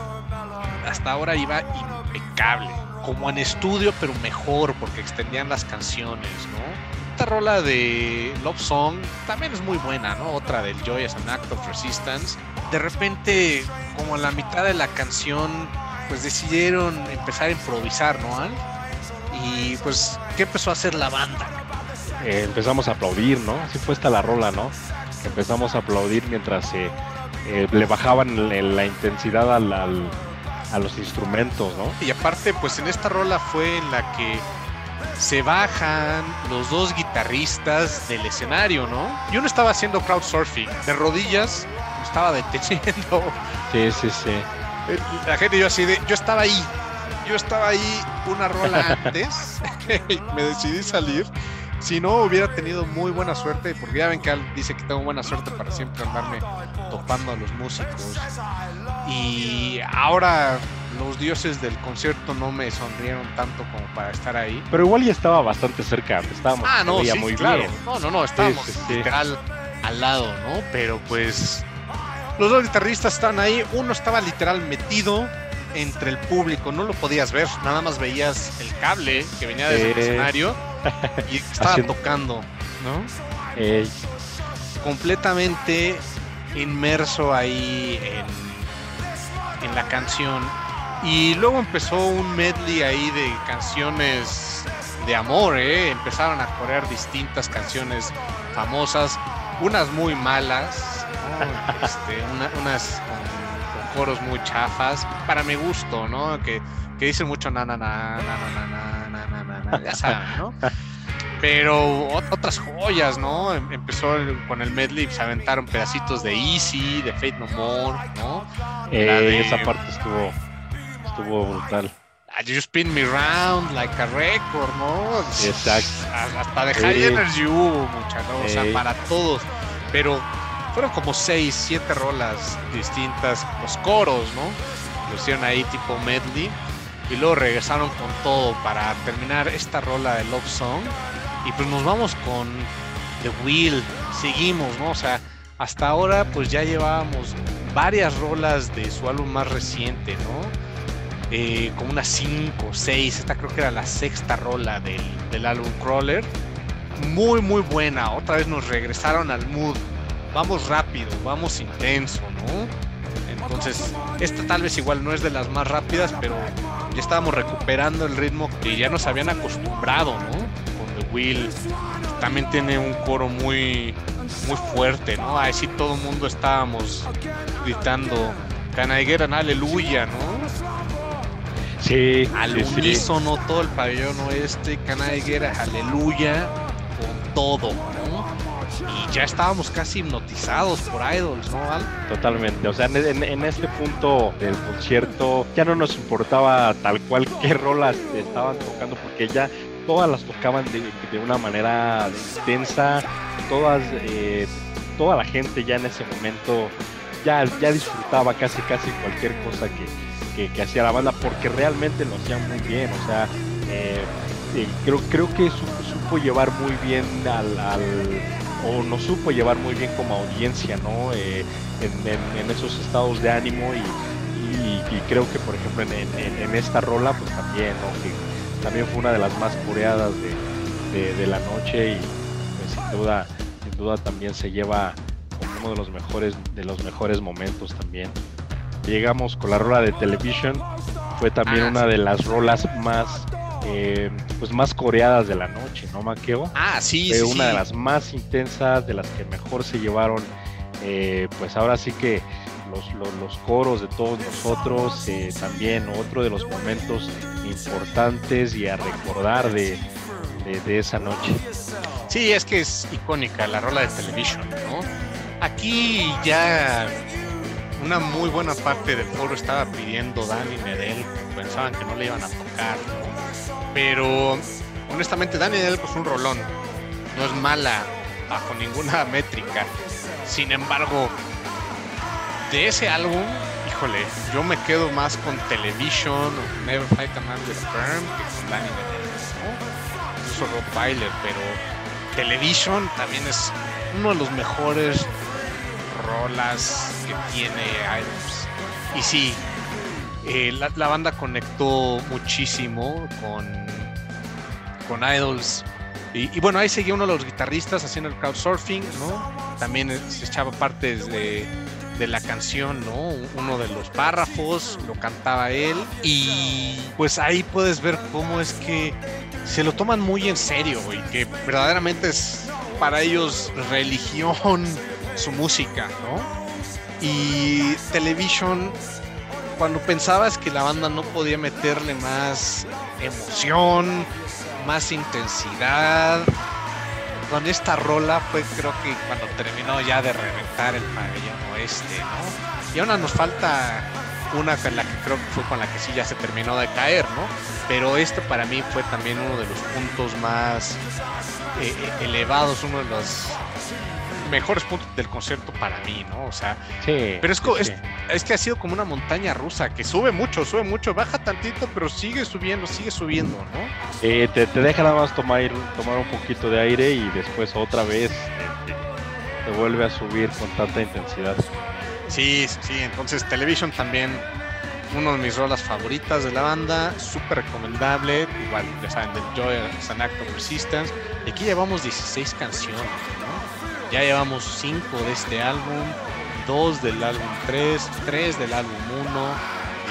Hasta ahora iba impecable, como en estudio, pero mejor porque extendían las canciones, ¿no? Esta rola de Love Song también es muy buena, ¿no? Otra del Joy as an Act of Resistance. De repente, como a la mitad de la canción, pues decidieron empezar a improvisar, ¿no? Y pues, ¿qué empezó a hacer la banda? Eh, empezamos a aplaudir, ¿no? Así fue esta la rola, ¿no? Empezamos a aplaudir mientras eh, eh, le bajaban la intensidad al, a los instrumentos, ¿no? Y aparte, pues en esta rola fue en la que se bajan los dos guitarristas del escenario, ¿no? Y uno estaba haciendo crowdsurfing, de rodillas, estaba deteniendo. Sí, sí, sí. La gente yo así de, yo estaba ahí, yo estaba ahí una rola (laughs) antes, (laughs) me decidí salir si no hubiera tenido muy buena suerte, porque ya ven que Al dice que tengo buena suerte para siempre andarme topando a los músicos. Y ahora los dioses del concierto no me sonrieron tanto como para estar ahí. Pero igual ya estaba bastante cerca, estábamos ah, no, sí, muy claro. No, no, no, estábamos literal al lado, ¿no? Pero pues los dos guitarristas estaban ahí, uno estaba literal metido entre el público, no lo podías ver, nada más veías el cable que venía desde el escenario y (laughs) estaba tocando, ¿no? Completamente inmerso ahí en, en la canción. Y luego empezó un medley ahí de canciones de amor, ¿eh? Empezaron a correr distintas canciones famosas, unas muy malas, este, unas con, coros muy chafas, para mi gusto, ¿no? Que, que dicen mucho na na na na na na ya saben, ¿no? Pero otras joyas, ¿no? Em, empezó con el medley, se aventaron pedacitos de Easy, de Fate No More, ¿no? Eh, Esa parte estuvo, estuvo brutal. You Spin Me Round, like a record, ¿no? Exacto. Hasta de High Energy hubo mucha, ¿no? O sea, para todos. Pero fueron como seis, siete rolas distintas, los coros, ¿no? Lo hicieron ahí tipo medley y luego regresaron con todo para terminar esta rola de Love Song y pues nos vamos con The Wheel, seguimos, ¿no? O sea, hasta ahora pues ya llevábamos varias rolas de su álbum más reciente, ¿no? Eh, como unas 5, 6, esta creo que era la sexta rola del, del álbum Crawler. Muy, muy buena, otra vez nos regresaron al mood. Vamos rápido, vamos intenso, ¿no? Entonces, esta tal vez igual no es de las más rápidas, pero ya estábamos recuperando el ritmo que ya nos habían acostumbrado, ¿no? Will. También tiene un coro muy, muy fuerte, ¿no? Ahí sí todo el mundo estábamos gritando Canaigueran, aleluya, ¿no? Sí. Al unísono, todo el pabellón oeste, Canaiguera, aleluya, con todo, Y ya estábamos casi hipnotizados por Idols, ¿no, Totalmente, o sea, en, este punto del concierto ya no nos importaba tal cual qué rolas estaban tocando, porque ya todas las tocaban de, una manera intensa, todas, eh, toda la gente ya en ese momento ya, ya disfrutaba casi casi cualquier cosa que, que, hacía la banda porque realmente lo hacían muy bien, o sea, eh, eh, creo, creo que supo, llevar muy bien al, o nos supo llevar muy bien como audiencia, ¿no? Eh, en, esos estados de ánimo y, creo que por ejemplo en, esta rola pues también, ¿no? También fue una de las más coreadas de, de la noche y pues, sin duda, sin duda también se lleva uno de los mejores, de los mejores momentos también. Llegamos con la rola de Television, fue también ah, una de las rolas más eh, pues más coreadas de la noche, ¿no, Maqueo? Ah, sí, Fue una de las más intensas, de las que mejor se llevaron, eh, pues ahora sí que los, los, coros de todos nosotros, eh, también otro de los momentos importantes y a recordar de, de, esa noche. Sí, es que es icónica la rola de Television, ¿no? Aquí ya una muy buena parte del foro estaba pidiendo Dani Medel, pensaban que no le iban a tocar, pero honestamente Dani Medel pues un rolón, no es mala bajo ninguna (laughs) métrica, sin embargo, de ese álbum, híjole, yo me quedo más con Television Never Fight a Man with a Perm que con Dani Medel, ¿no? Rob Bailer, pero Television también es uno de los mejores rolas que tiene Idols. Y sí, eh, la, banda conectó muchísimo con, con Idols. Y, bueno, ahí seguía uno de los guitarristas haciendo el crowdsurfing, ¿no? También se echaba partes de, de la canción, ¿no? Uno de los párrafos lo cantaba él. Y pues ahí puedes ver cómo es que se lo toman muy en serio, y que verdaderamente es para ellos religión su música, ¿no? Y Television, cuando pensabas que la banda no podía meterle más emoción, más intensidad, con esta rola fue creo que cuando terminó ya de reventar el pabellón oeste, ¿no? Y ahora nos falta una con la que creo que fue con la que sí ya se terminó de caer, ¿no? Pero este para mí fue también uno de los puntos más eh, eh, elevados, uno de los mejores puntos del concierto para mí, ¿no? O sea, sí, pero es, es, que ha sido como una montaña rusa que sube mucho, sube mucho, baja tantito, pero sigue subiendo, sigue subiendo, ¿no? Eh, te, deja nada más tomar, tomar un poquito de aire y después otra vez te, vuelve a subir con tanta intensidad. Sí, sí, entonces Television también uno de mis rolas favoritas de la banda, súper recomendable, igual ya saben, del Joy as an Act of Resistance. Y aquí llevamos 16 canciones, ya llevamos 5 de este álbum, 2 del álbum 3, 3 del álbum 1,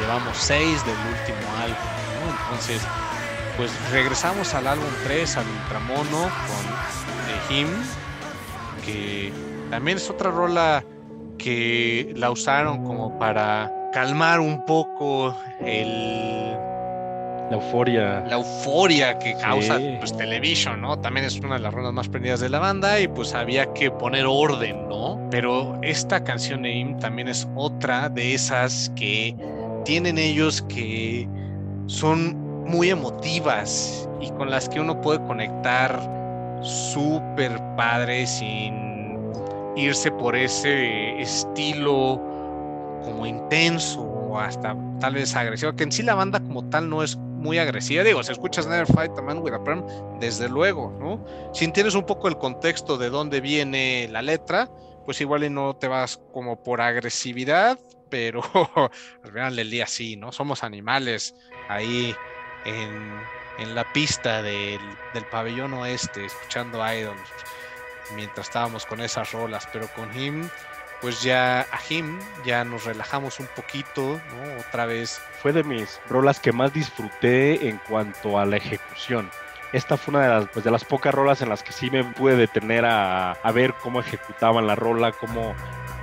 llevamos 6 del último álbum. Entonces, pues regresamos al álbum 3, al Ultramono, con The Him, que también es otra rola que la usaron como para calmar un poco el la euforia. La euforia que causa pues, Television, ¿no? También es una de las rondas más prendidas de la banda y pues había que poner orden, ¿no? Pero esta canción de también es otra de esas que tienen ellos que son muy emotivas y con las que uno puede conectar súper padre sin irse por ese estilo como intenso o hasta tal vez agresivo, que en sí la banda como tal no es muy agresiva. Digo, si escuchas Never Fight a Man with a Perm, desde luego, ¿no? Si entiendes un poco el contexto de dónde viene la letra, pues igual y no te vas como por agresividad, pero (laughs) al final del día sí, ¿no? Somos animales ahí en, en la pista del, del, pabellón oeste, escuchando Idols, mientras estábamos con esas rolas, pero con Him pues ya a Him ya nos relajamos un poquito, ¿no? Otra vez. Fue de mis rolas que más disfruté en cuanto a la ejecución. Esta fue una de las, pues, de las pocas rolas en las que sí me pude detener a, ver cómo ejecutaban la rola, cómo,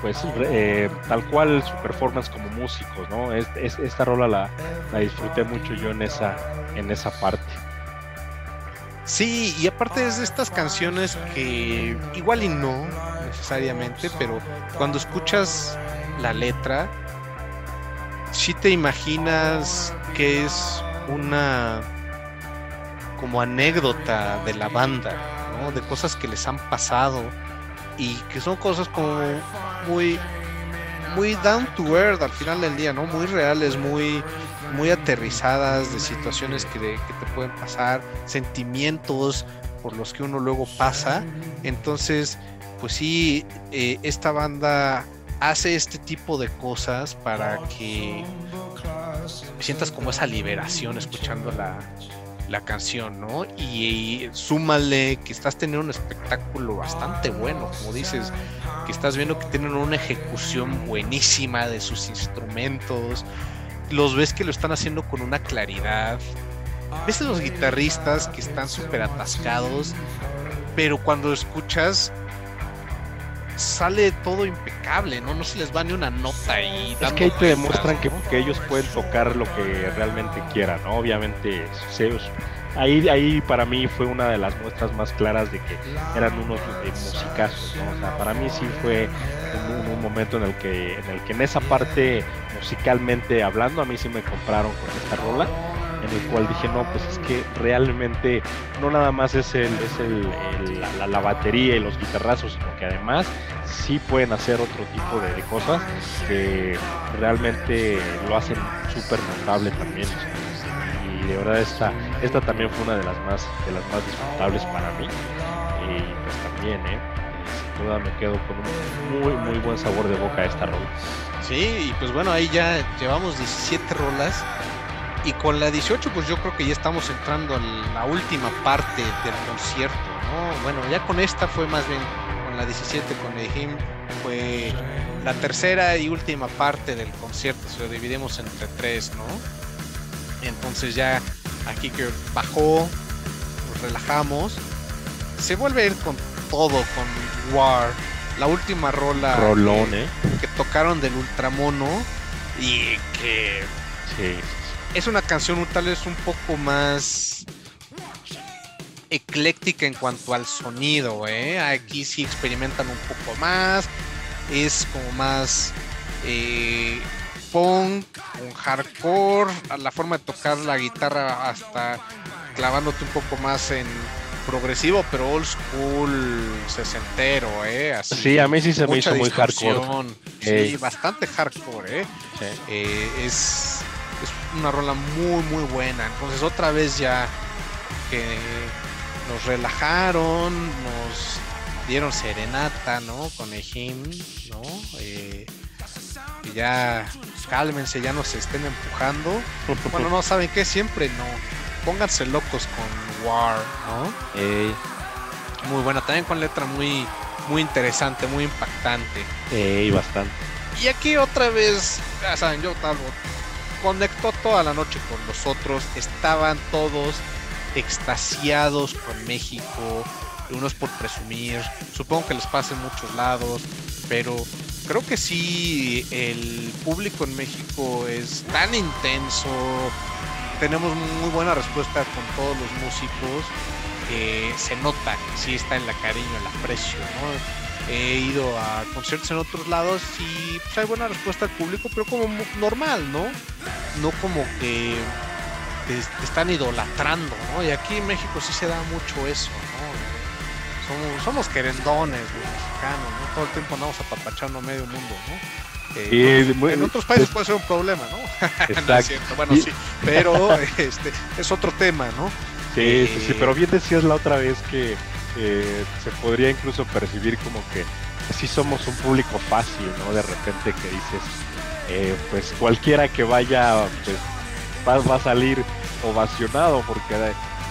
pues, eh, tal cual su performance como músicos, ¿no? Es, esta rola la, la disfruté mucho yo en esa, en esa parte. Sí, y aparte es de estas canciones que igual y no necesariamente, pero cuando escuchas la letra, sí te imaginas que es una como anécdota de la banda, ¿no? De cosas que les han pasado y que son cosas como muy muy down to earth al final del día, ¿no? Muy reales, muy muy aterrizadas de situaciones que, te pueden pasar, sentimientos por los que uno luego pasa. Entonces, pues sí, eh, esta banda hace este tipo de cosas para que sientas como esa liberación escuchando la, la canción, ¿no? Y, súmale que estás teniendo un espectáculo bastante bueno, como dices, que estás viendo que tienen una ejecución buenísima de sus instrumentos, los ves que lo están haciendo con una claridad, ves a los guitarristas que están súper atascados, pero cuando escuchas sale todo impecable, ¿no? No se les va ni una nota y Es que ahí te demuestran que, ellos pueden tocar lo que realmente quieran, ¿no? Obviamente, ahí, ahí para mí fue una de las muestras más claras de que eran unos musicazos, ¿no? O sea, para mí sí fue un, un, momento en el que en el que en esa parte musicalmente hablando a mí sí me compraron con esta rola en el cual dije, no, pues es que realmente no nada más es, el, es el, la, batería y los guitarrazos, sino que además sí pueden hacer otro tipo de, cosas que realmente lo hacen súper notable también. Y de verdad esta, esta también fue una de las más, de las más disfrutables para mí. Y pues también, ¿eh? sin duda me quedo con un muy, muy buen sabor de boca esta rola. Sí, y pues bueno, ahí ya llevamos 17 rolas y con la 18, pues yo creo que ya estamos entrando en la última parte del concierto, ¿no? Bueno, ya con esta fue más bien, con la 17, con el him, fue la tercera y última parte del concierto, se lo dividimos entre tres, ¿no? Entonces ya aquí que bajó, nos relajamos, se vuelve a ir con todo, con War, la última rola Rolón, ¿eh? que tocaron del Ultramono y que sí, es una canción tal vez un poco más ecléctica en cuanto al sonido, ¿eh? Aquí sí experimentan un poco más, es como más eh, punk, un hardcore, la forma de tocar la guitarra hasta clavándote un poco más en progresivo, pero old school sesentero, ¿eh? Así, sí, a mí sí se me hizo muy hardcore. Sí, bastante hardcore, ¿eh? eh es es una rola muy muy buena. Entonces otra vez ya que nos relajaron, nos dieron serenata, ¿no? Con el him, ¿no? Eh, y ya cálmense, ya no se estén empujando. (laughs) bueno, no saben qué, siempre no. Pónganse locos con War, ¿no? Muy buena, también con letra muy, muy interesante, muy impactante. Ey, bastante. Y aquí otra vez, ya saben, yo tal conectó toda la noche con nosotros, estaban todos extasiados con México, unos por presumir, supongo que les pasa en muchos lados, pero creo que sí, el público en México es tan intenso, tenemos muy buena respuesta con todos los músicos, que se nota sí está en la cariño, el aprecio, ¿no? He ido a conciertos en otros lados y pues, hay buena respuesta al público, pero como normal, ¿no? No como que te, están idolatrando, ¿no? Y aquí en México sí se da mucho eso, ¿no? Somos, somos querendones los mexicanos, ¿no? Todo el tiempo andamos apapachando a medio mundo, ¿no? Eh, en otros países puede ser un problema, ¿no? (laughs) no es cierto, bueno, sí, pero (laughs) este, es otro tema, ¿no? Sí, sí, sí, pero bien decías la otra vez que se podría incluso percibir como que si somos un público fácil, ¿no? De repente que dices, eh, pues cualquiera que vaya, pues va, a salir ovacionado porque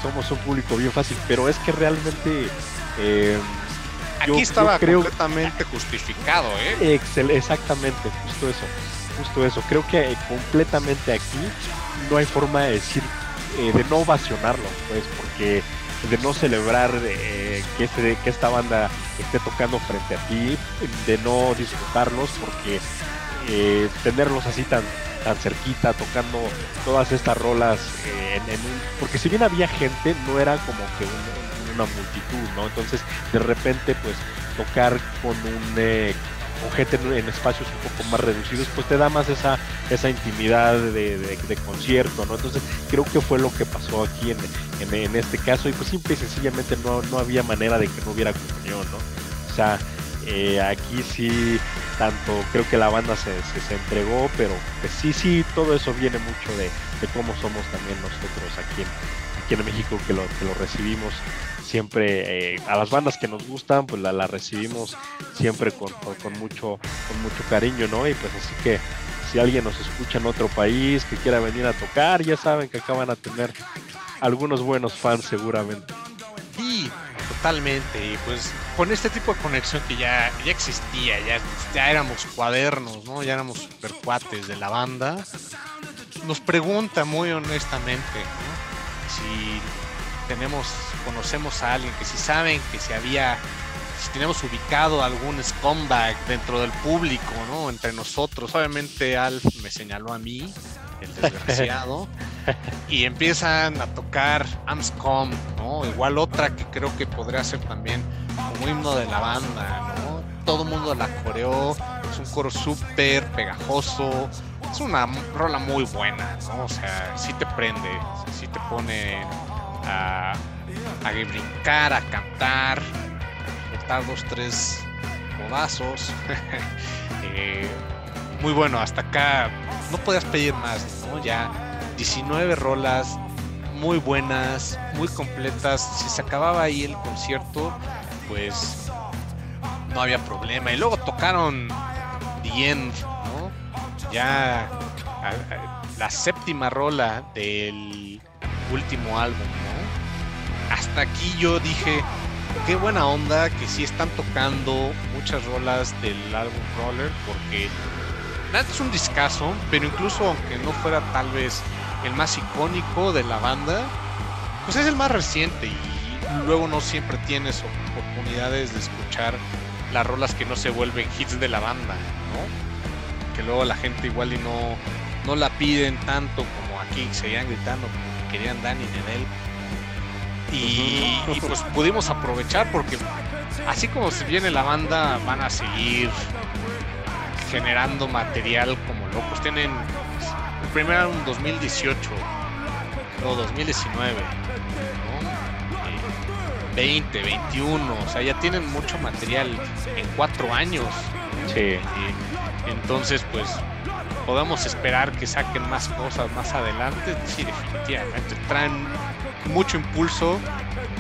somos un público bien fácil, pero es que realmente... Eh, Aquí estaba completamente justificado, ¿eh? exactamente, justo eso, justo eso. Creo que completamente aquí no hay forma de decir, eh, de no ovacionarlo, pues, porque de no celebrar eh, que, que esta banda esté tocando frente a ti, de no disfrutarlos, porque eh, tenerlos así tan, tan cerquita, tocando todas estas rolas, eh, en, porque si bien había gente, no era como que una multitud, ¿no? Entonces, de repente, pues, tocar con un... Con gente en, espacios un poco más reducidos, pues te da más esa, esa intimidad de, concierto, ¿no? Entonces creo que fue lo que pasó aquí en, en, este caso y pues simple y sencillamente no, no había manera de que no hubiera comunión, ¿no? O sea, eh, aquí sí, tanto creo que la banda se, se, entregó, pero pues sí, sí, todo eso viene mucho de, cómo somos también nosotros aquí en, aquí en México, que lo, que lo recibimos siempre, eh, a las bandas que nos gustan, pues la, la recibimos siempre con, con, mucho, con mucho cariño, ¿no? Y pues así que si alguien nos escucha en otro país que quiera venir a tocar, ya saben que acaban a tener algunos buenos fans seguramente. Sí, Totalmente, y pues con este tipo de conexión que ya, ya existía, ya, ya éramos cuadernos, ¿no? Ya éramos super cuates de la banda. Nos pregunta muy honestamente, Si tenemos, conocemos a alguien, que si saben que si había, si tenemos ubicado algún scumbag dentro del público, ¿no? Entre nosotros. Obviamente Alf me señaló a mí, el desgraciado. (laughs) y empiezan a tocar Amscom, ¿no? Igual otra que creo que podría ser también como himno de la banda, ¿no? Todo el mundo la coreó, es un coro súper pegajoso, es una rola muy buena, ¿no? O sea, sí te prende, sí te pone a, brincar, a cantar, a dos, tres bodazos. (laughs) eh, muy bueno, hasta acá no podías pedir más, ¿no? Ya 19 rolas muy buenas, muy completas. Si se acababa ahí el concierto, pues no había problema. Y luego tocaron The End, ¿no? Ya la séptima rola del último álbum. Hasta aquí yo dije, qué buena onda que sí están tocando muchas rolas del álbum Roller, porque es un discazo, pero incluso aunque no fuera tal vez el más icónico de la banda, pues es el más reciente y luego no siempre tienes oportunidades de escuchar las rolas que no se vuelven hits de la banda, ¿no? Que luego la gente igual y no, no la piden tanto como aquí, seguían gritando como querían Dani y Y, y pues pudimos aprovechar porque así como se viene la banda, van a seguir generando material como locos. Tienen el primer álbum 2018 o 2019, 20, 21, o sea, ya tienen mucho material en cuatro años. Sí. entonces, pues podemos esperar que saquen más cosas más adelante. Sí, definitivamente traen mucho impulso.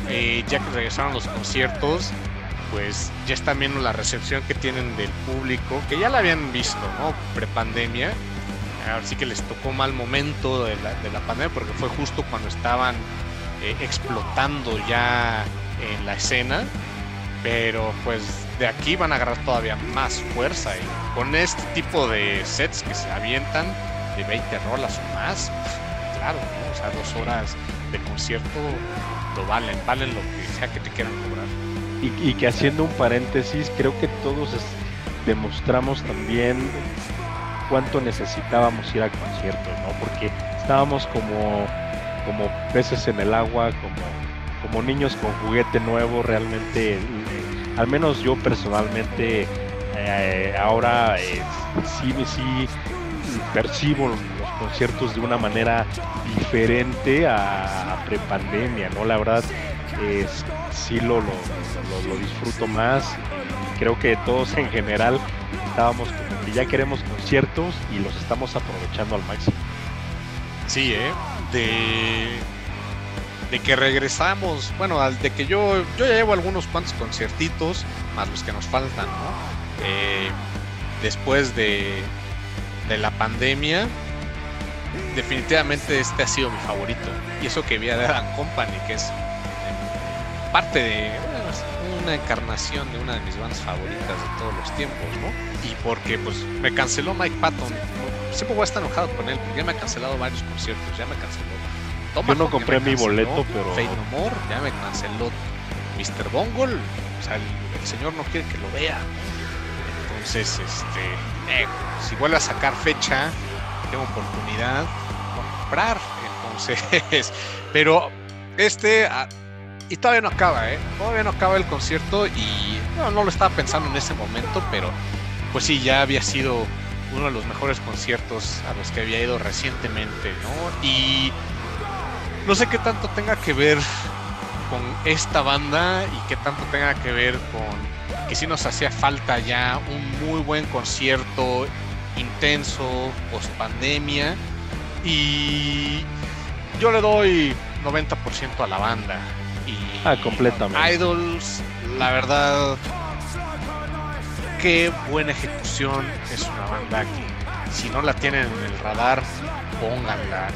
Eh, ya que regresaron los conciertos, pues ya están viendo la recepción que tienen del público, que ya la habían visto, ¿no? Prepandemia. Ahora sí que les tocó mal momento de la, de la pandemia porque fue justo cuando estaban eh, explotando ya en la escena. Pero pues de aquí van a agarrar todavía más fuerza. Y con este tipo de sets que se avientan de 20 rolas o más, pues, claro. O sea, dos horas de concierto lo valen, valen lo que sea que te quieran cobrar y, que haciendo un paréntesis, creo que todos demostramos también cuánto necesitábamos ir a conciertos, ¿no? Porque estábamos como, como peces en el agua, como, como niños con juguete nuevo, realmente, al menos yo personalmente, eh, ahora eh, sí, sí percibo conciertos de una manera diferente a, prepandemia, ¿no? La verdad, es, sí lo, lo, disfruto más. creo que todos en general estábamos como que ya queremos conciertos y los estamos aprovechando al máximo. Sí, ¿eh? De, de que regresamos, bueno, de que yo, yo ya llevo algunos cuantos conciertitos, más los que nos faltan, ¿no? Eh, después de, de la pandemia, definitivamente este ha sido mi favorito. Y eso que vi a Dan Company, que es parte de una encarnación de una de mis bandas favoritas de todos los tiempos, ¿no? Y porque pues me canceló Mike Patton. Siempre voy a estar enojado con él porque ya me ha cancelado varios conciertos, ya me canceló. Yo no compré mi boleto, pero. Fade No More, ya me canceló Mr. Bungle. O sea, el, señor no quiere que lo vea. Entonces, este, eh, si vuelve a sacar fecha, tengo oportunidad comprar. Entonces, (laughs) pero este, ah, y todavía no acaba, ¿eh? Todavía no acaba el concierto y no, no lo estaba pensando en ese momento, pero pues sí, ya había sido uno de los mejores conciertos a los que había ido recientemente, ¿no? Y no sé qué tanto tenga que ver con esta banda y qué tanto tenga que ver con que sí nos hacía falta ya un muy buen concierto intenso, post pandemia. Y yo le doy 90% a la banda. Y ah, completamente. Idols, la verdad, qué buena ejecución. Es una banda que si no la tienen en el radar, pónganla.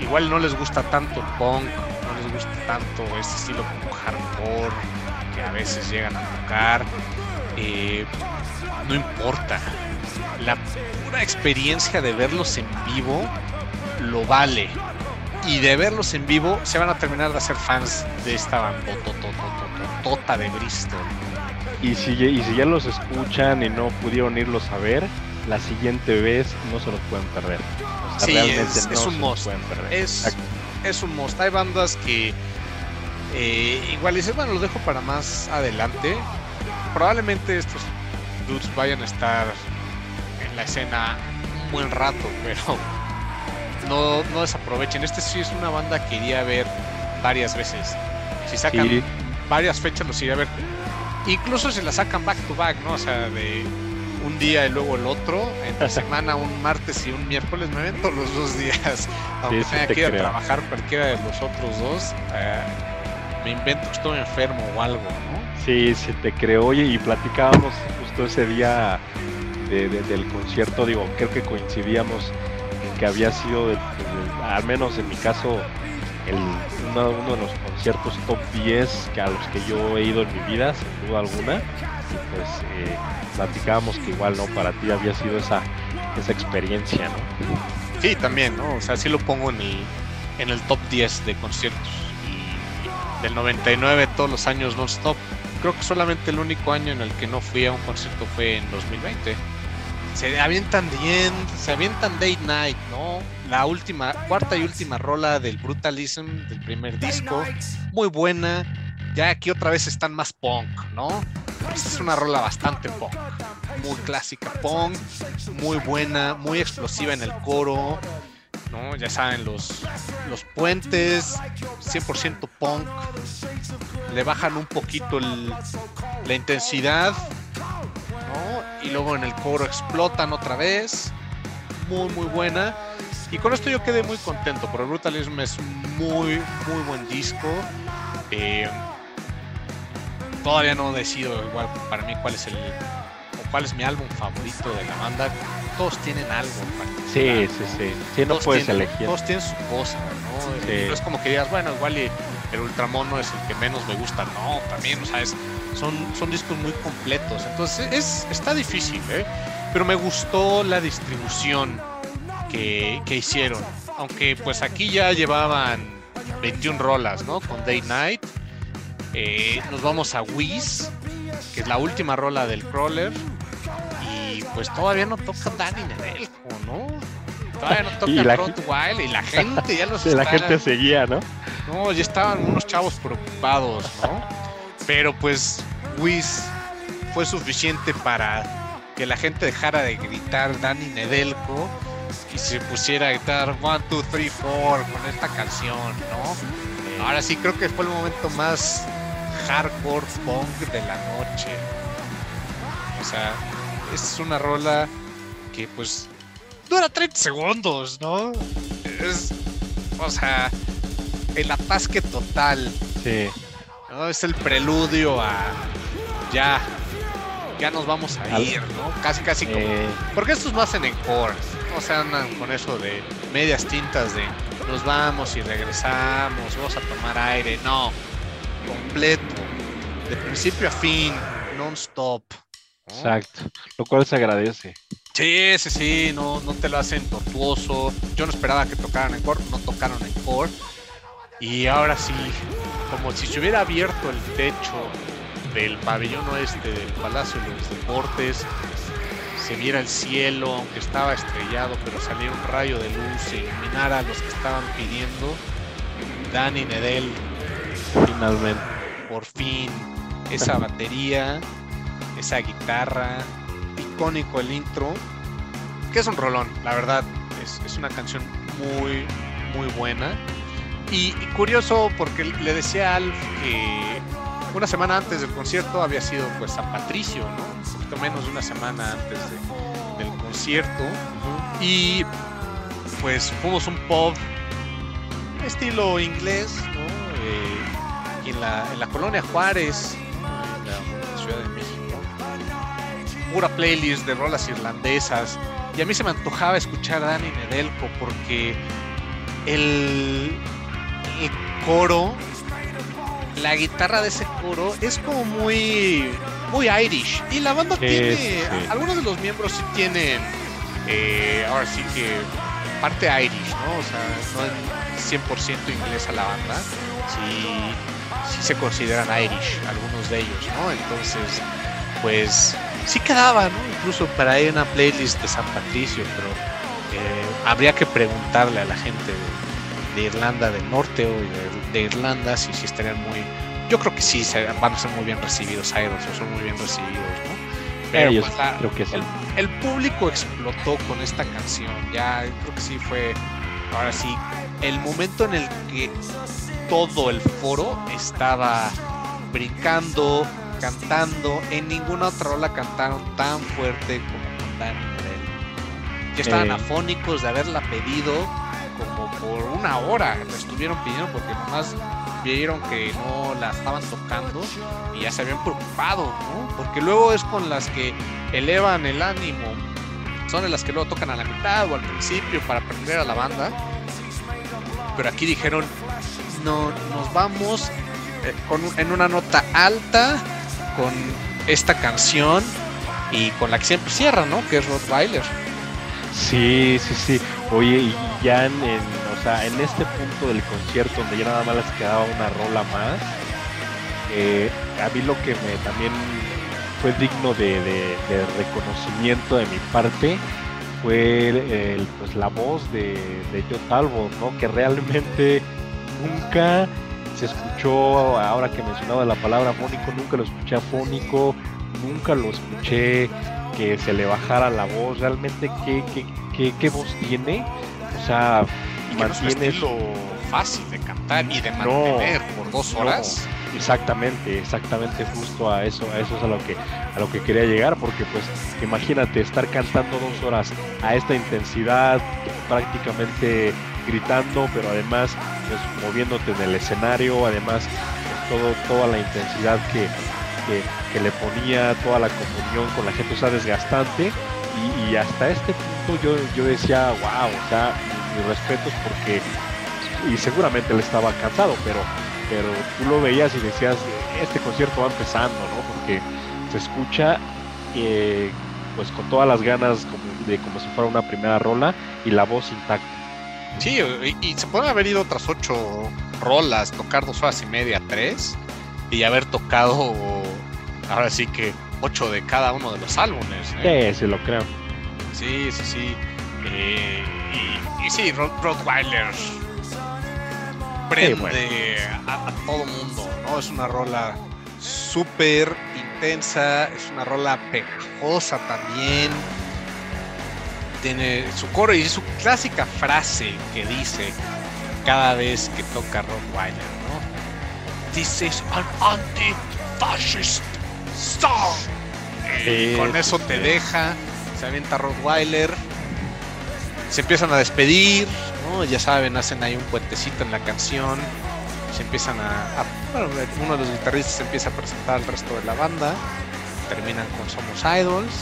Igual no les gusta tanto el punk, no les gusta tanto este estilo como hardcore que a veces llegan a tocar. Eh, no importa. La pura experiencia de verlos en vivo lo vale. Y de verlos en vivo se van a terminar de hacer fans de esta banda tota de Bristol. Y si, y si ya los escuchan y no pudieron irlos a ver, la siguiente vez no se los pueden perder. O sea, sí, realmente es, no es un must. Es, es, un must. Hay bandas que eh, igual dicen, bueno, los dejo para más adelante. Probablemente estos dudes vayan a estar la escena un buen rato, (laughs) pero no, no desaprovechen. Este sí es una banda que iría a ver varias veces. Si sacan varias fechas, los iría a ver Incluso se la sacan back to back, ¿no? O sea, de un día y luego el otro, entre (laughs) semana, un martes y un miércoles, me ven los dos días. Aunque tenga que ir a trabajar cualquiera de los otros dos, eh, me invento que estoy enfermo o algo, ¿no? Sí, se te creo. Oye, y platicábamos justo ese día del concierto, digo, creo que coincidíamos en que había sido, al menos en mi caso, el, uno, de los conciertos top 10 que a los que yo he ido en mi vida, sin duda alguna. Y pues eh, platicábamos que igual, ¿no? Para ti había sido esa, esa experiencia, ¿no? Sí, también, ¿no? O sea, sí lo pongo en el, en el top 10 de conciertos. Y del 99 todos los años non-stop. Creo que solamente el único año en el que no fui a un concierto fue en 2020 se avientan bien, se avientan Date Night, ¿no? La última, cuarta y última rola del Brutalism del primer disco, muy buena. Ya aquí otra vez están más punk, ¿no? Esta es una rola bastante punk, muy clásica punk, muy buena, muy explosiva en el coro, ¿no? Ya saben, los, los puentes, 100% punk, le bajan un poquito la intensidad y luego en el coro explotan otra vez. Muy, muy buena. Y con esto yo quedé muy contento, porque Brutalism es muy, muy buen disco. Eh, todavía no decido igual para mí cuál es el cuál es mi álbum favorito de la banda. Todos tienen algo. Sí, sí, sí. Sí, no puedes elegir. Todos tienen su cosa, ¿no? no es como que digas, bueno, igual el Ultramono es el que menos me gusta. No, también, o sea, es, son, son discos muy completos. Entonces es, está difícil, ¿eh? Pero me gustó la distribución que, hicieron. Aunque pues aquí ya llevaban 21 rolas, ¿no? Con Day Night. Eh, nos vamos a Wiz, que es la última rola del crawler. Y pues todavía no toca Danny Nedelko, ¿no? Todavía no toca Wild y la gente ya los (laughs) La gente seguía, ¿no? No, ya estaban unos chavos preocupados, ¿no? Pero pues Wiz fue suficiente para que la gente dejara de gritar Danny Nedelko y se pusiera a gritar 1, 2, 3, 4 con esta canción, ¿no? Ahora sí creo que fue el momento más hardcore punk de la noche. O sea, es una rola que pues dura 30 segundos, ¿no? Es, o sea, el atasque total. Sí. Es el preludio a ya, ya nos vamos a ir, ¿no? Casi, casi como. Eh. Porque estos no hacen encore, no se andan con eso de medias tintas de nos vamos y regresamos, vamos a tomar aire, no, completo, de principio a fin, non-stop. Exacto, lo cual se agradece. Sí, sí, sí, no, no te lo hacen tortuoso. Yo no esperaba que tocaran en core, no tocaron en core. Y ahora sí, como si se hubiera abierto el techo del pabellón oeste del Palacio de los Deportes, se viera el cielo, aunque estaba estrellado, pero saliera un rayo de luz e iluminara a los que estaban pidiendo. Dani Nedel, finalmente, por fin, esa batería, esa guitarra, icónico el intro, que es un rolón, la verdad, es, es una canción muy, muy buena. Y, y, curioso porque le decía a Alf que una semana antes del concierto había sido pues San Patricio, ¿no? Un poquito menos de una semana antes de, del concierto. Y pues fuimos un pub estilo inglés, ¿no? Eh, en, la, en la colonia Juárez, en la Ciudad de México. Pura playlist de rolas irlandesas. Y a mí se me antojaba escuchar a Dani Nedelko porque el, el coro la guitarra de ese coro es como muy muy Irish. Y la banda tiene sí. algunos de los miembros sí tienen eh, ahora sí que parte Irish no o sea no es 100% inglesa la banda. Sí, sí se consideran Irish algunos de ellos no entonces pues sí quedaba no incluso para ir una playlist de San Patricio pero eh, habría que preguntarle a la gente de, Irlanda del Norte o de, de Irlanda sí, sí estarían muy. Yo creo que sí van a ser muy bien recibidos Idols, o son muy bien recibidos, ¿no? Pero Ellos, pues, la, creo que sí. el, el, público explotó con esta canción. Ya creo que sí fue. Ahora sí, el momento en el que todo el foro estaba brincando, cantando. En ninguna otra rola cantaron tan fuerte como con Dani Morel. Que estaban Eh. afónicos de haberla pedido como por una hora la estuvieron pidiendo porque nomás vieron que no la estaban tocando y ya se habían preocupado, ¿no? Porque luego es con las que elevan el ánimo, son las que luego tocan a la mitad o al principio para prender a la banda. Pero aquí dijeron, no, nos vamos eh, con, en una nota alta con esta canción y con la que siempre cierra, ¿no? Que es Rottweiler. Sí, sí, sí. Oye, y ya en, o sea, en este punto del concierto donde ya nada más les quedaba una rola más, eh, a mí lo que me también fue digno de, de- reconocimiento de mi parte fue el, pues la voz de, de Joe Talbot, ¿no? Que realmente nunca se escuchó, ahora que mencionaba la palabra afónico, nunca lo escuché afónico, nunca lo escuché que se le bajara la voz, realmente qué, qué, qué, qué voz tiene, o sea, Y no mantiene fácil de cantar y de No, mantener por dos no. horas. Exactamente, exactamente justo a eso, a eso es a lo que a lo que quería llegar, porque pues imagínate estar cantando dos horas a esta intensidad, prácticamente gritando, pero además pues, moviéndote en el escenario, además pues, todo, toda la intensidad que, que, que le ponía, toda la comunión con la gente, o sea, desgastante, y, y hasta este punto yo, yo decía, wow, o sea, mis respetos porque, y seguramente él estaba cansado, pero pero tú lo veías y decías, este concierto va empezando, ¿no? Porque se escucha eh, pues con todas las ganas como, de como si fuera una primera rola y la voz intacta. Sí, y, y se pueden haber ido otras ocho rolas, tocar dos horas y media, tres, y haber tocado ahora sí que ocho de cada uno de los álbumes. ¿eh? Sí, sí lo creo. Sí, sí, sí. Eh, y, y sí, Rod, Rottweiler prende bueno. a, a todo mundo, ¿no? Es una rola súper intensa, es una rola pegajosa también. Tiene su coro y su clásica frase que dice cada vez que toca Rottweiler, ¿no? This is an anti-fascist Y Sí, con eso te sí. deja, se avienta Rottweiler, se empiezan a despedir, ¿no? Ya saben, hacen ahí un puentecito en la canción, se empiezan a, a- bueno, uno de los guitarristas empieza a presentar al resto de la banda, terminan con Somos Idols.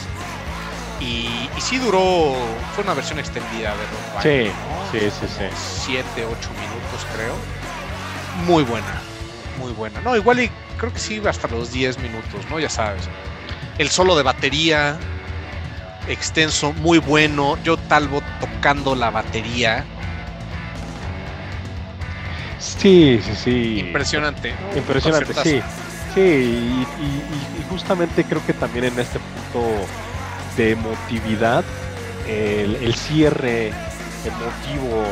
Y, y sí duró, fue una versión extendida de Rottweiler. Sí, ¿no? sí, sí, sí. 7, 8 minutos creo. Muy buena, muy buena. No, igual y creo que sí hasta los 10 minutos, ¿no? Ya sabes. El solo de batería extenso, muy bueno. Yo Talbot tocando la batería. Sí, sí, sí. Impresionante. ¿no? Impresionante, sí. Sí, y, y- y- y justamente creo que también en este punto de emotividad, el, cierre emotivo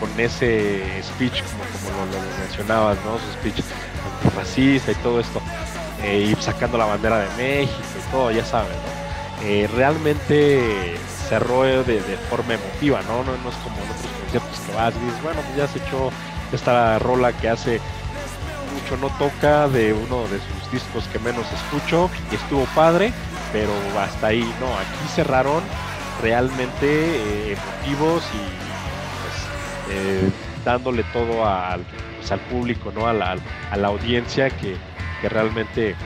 con, ese speech, como, como lo, mencionabas, ¿no? Su speech racista y todo esto, eh, y sacando la bandera de México y todo, ya sabes, ¿no? Eh, realmente cerró de, de, forma emotiva, ¿no? ¿no? es como en otros conciertos que vas y dices, bueno, pues ya se echó esta rola que hace mucho no toca de uno de sus discos que menos escucho y estuvo padre, pero hasta ahí, no, aquí cerraron realmente eh, emotivos y pues, eh, dándole todo al, pues, al público, ¿no? A la, a la audiencia que, que realmente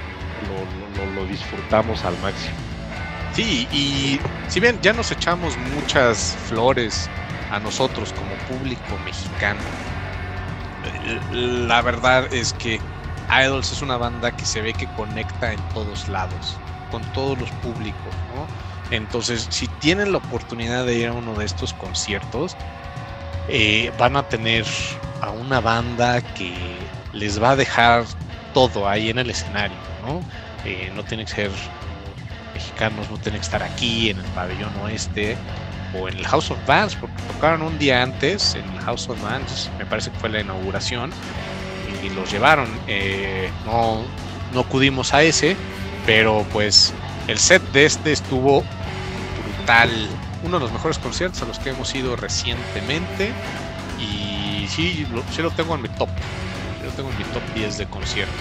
lo, lo, disfrutamos al máximo. Sí, y si bien ya nos echamos muchas flores a nosotros como público mexicano, la verdad es que Idols es una banda que se ve que conecta en todos lados, con todos los públicos, ¿no? Entonces, si tienen la oportunidad de ir a uno de estos conciertos, eh, van a tener a una banda que les va a dejar todo ahí en el escenario, ¿no? Eh, no tienen que ser mexicanos, no tienen que estar aquí en el pabellón oeste o en el House of Bands, porque tocaron un día antes en el House of Bands, me parece que fue la inauguración, y los llevaron. Eh, no, no acudimos a ese, pero pues el set de este estuvo brutal. Uno de los mejores conciertos a los que hemos ido recientemente. Y sí, lo, sí lo tengo en mi top. lo tengo en mi top 10 de conciertos.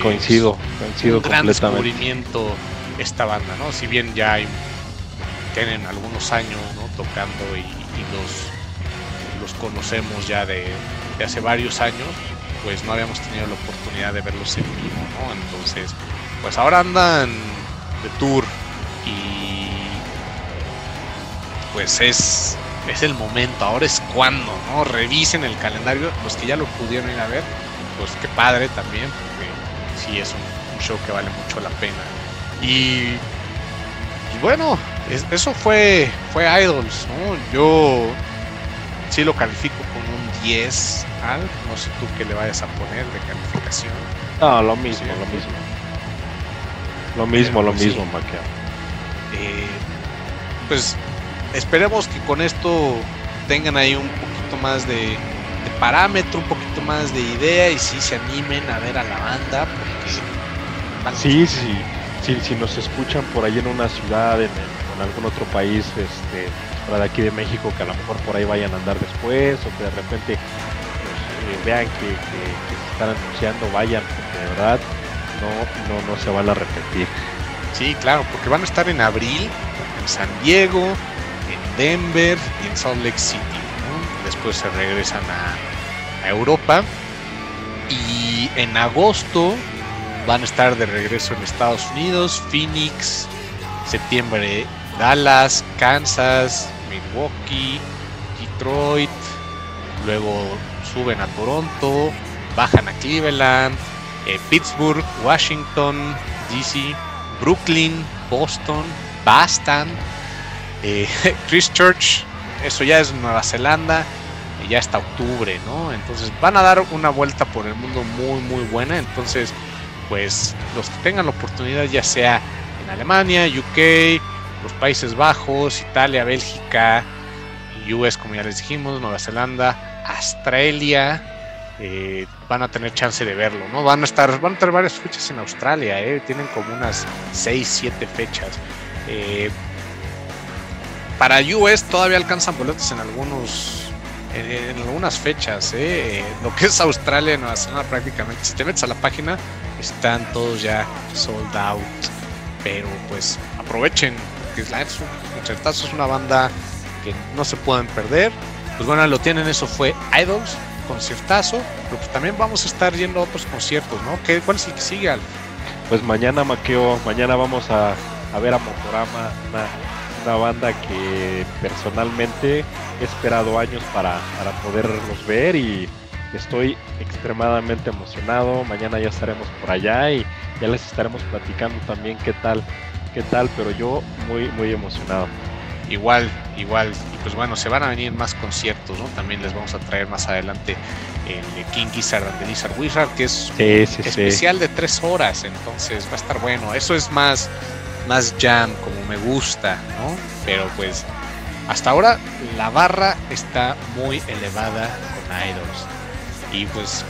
Coincido, coincido un gran descubrimiento esta banda, ¿no? Si bien ya tienen algunos años ¿no? tocando y, los, los conocemos ya de, de hace varios años, pues no habíamos tenido la oportunidad de verlos en vivo, ¿no? Entonces, pues ahora andan de tour pues es, es el momento, ahora es cuando, ¿no? Revisen el calendario, los que ya lo pudieron ir a ver, pues qué padre también, porque sí es un, show que vale mucho la pena. Y, bueno, eso fue, fue Idols, ¿no? Yo sí lo califico con un 10 al, no sé tú qué le vayas a poner de calificación. No, lo mismo, lo mismo. Lo mismo, lo mismo, eh, pues esperemos que con esto tengan ahí un poquito más de, parámetro, un poquito más de idea y si se animen a ver a la banda. Porque sí, sí, sí, si nos escuchan por ahí en una ciudad, en, algún otro país, este, fuera de aquí de México, que a lo mejor por ahí vayan a andar después o que de repente pues, vean que, que, están anunciando, vayan, porque de verdad no, no, no se van a repetir. Sí, claro, porque van a estar en abril en San Diego, en Denver y en Salt Lake City. Después se regresan a, Europa y en agosto van a estar de regreso en Estados Unidos, Phoenix, septiembre Dallas, Kansas, Milwaukee, Detroit, luego suben a Toronto, bajan a Cleveland, eh, Pittsburgh, Washington, DC, Brooklyn, Boston, Boston, eh, (laughs) Christchurch, eso ya es Nueva Zelanda, y ya está octubre, ¿no? Entonces van a dar una vuelta por el mundo muy, muy buena. Entonces, pues los que tengan la oportunidad, ya sea en Alemania, UK, los Países Bajos, Italia, Bélgica, US, como ya les dijimos, Nueva Zelanda, Australia, eh, van a tener chance de verlo, ¿no? Van a estar, van a tener varias fechas en Australia, ¿eh? tienen como unas 6, 7 fechas. Para US todavía alcanzan boletos en algunos en, algunas fechas, ¿eh? lo que es Australia Nueva Zelanda prácticamente. Si te metes a la página, están todos ya sold out. Pero pues aprovechen, porque es, concertazo, es una banda que no se pueden perder. Pues bueno, lo tienen, eso fue Idols, conciertazo, pero pues también vamos a estar yendo a otros conciertos, ¿no? ¿Qué, ¿Cuál es el que sigue, Pues mañana, Maqueo, mañana vamos a, ver a Motorama, banda que personalmente he esperado años para, para poderlos ver y estoy extremadamente emocionado. Mañana ya estaremos por allá y ya les estaremos platicando también qué tal, qué tal, pero yo muy, muy emocionado. Igual, igual. Y pues bueno, se van a venir más conciertos, ¿no? También les vamos a traer más adelante el King Gizzard the Lizard Wizard, que es especial de tres horas, entonces va a estar bueno. Eso es más más jam, como me gusta, ¿no? Pero pues hasta ahora la barra está muy elevada con Idols. Y pues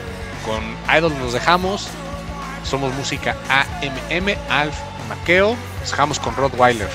con Idols nos dejamos. Somos música AMM, Alf, Maqueo. Nos dejamos con Rottweiler.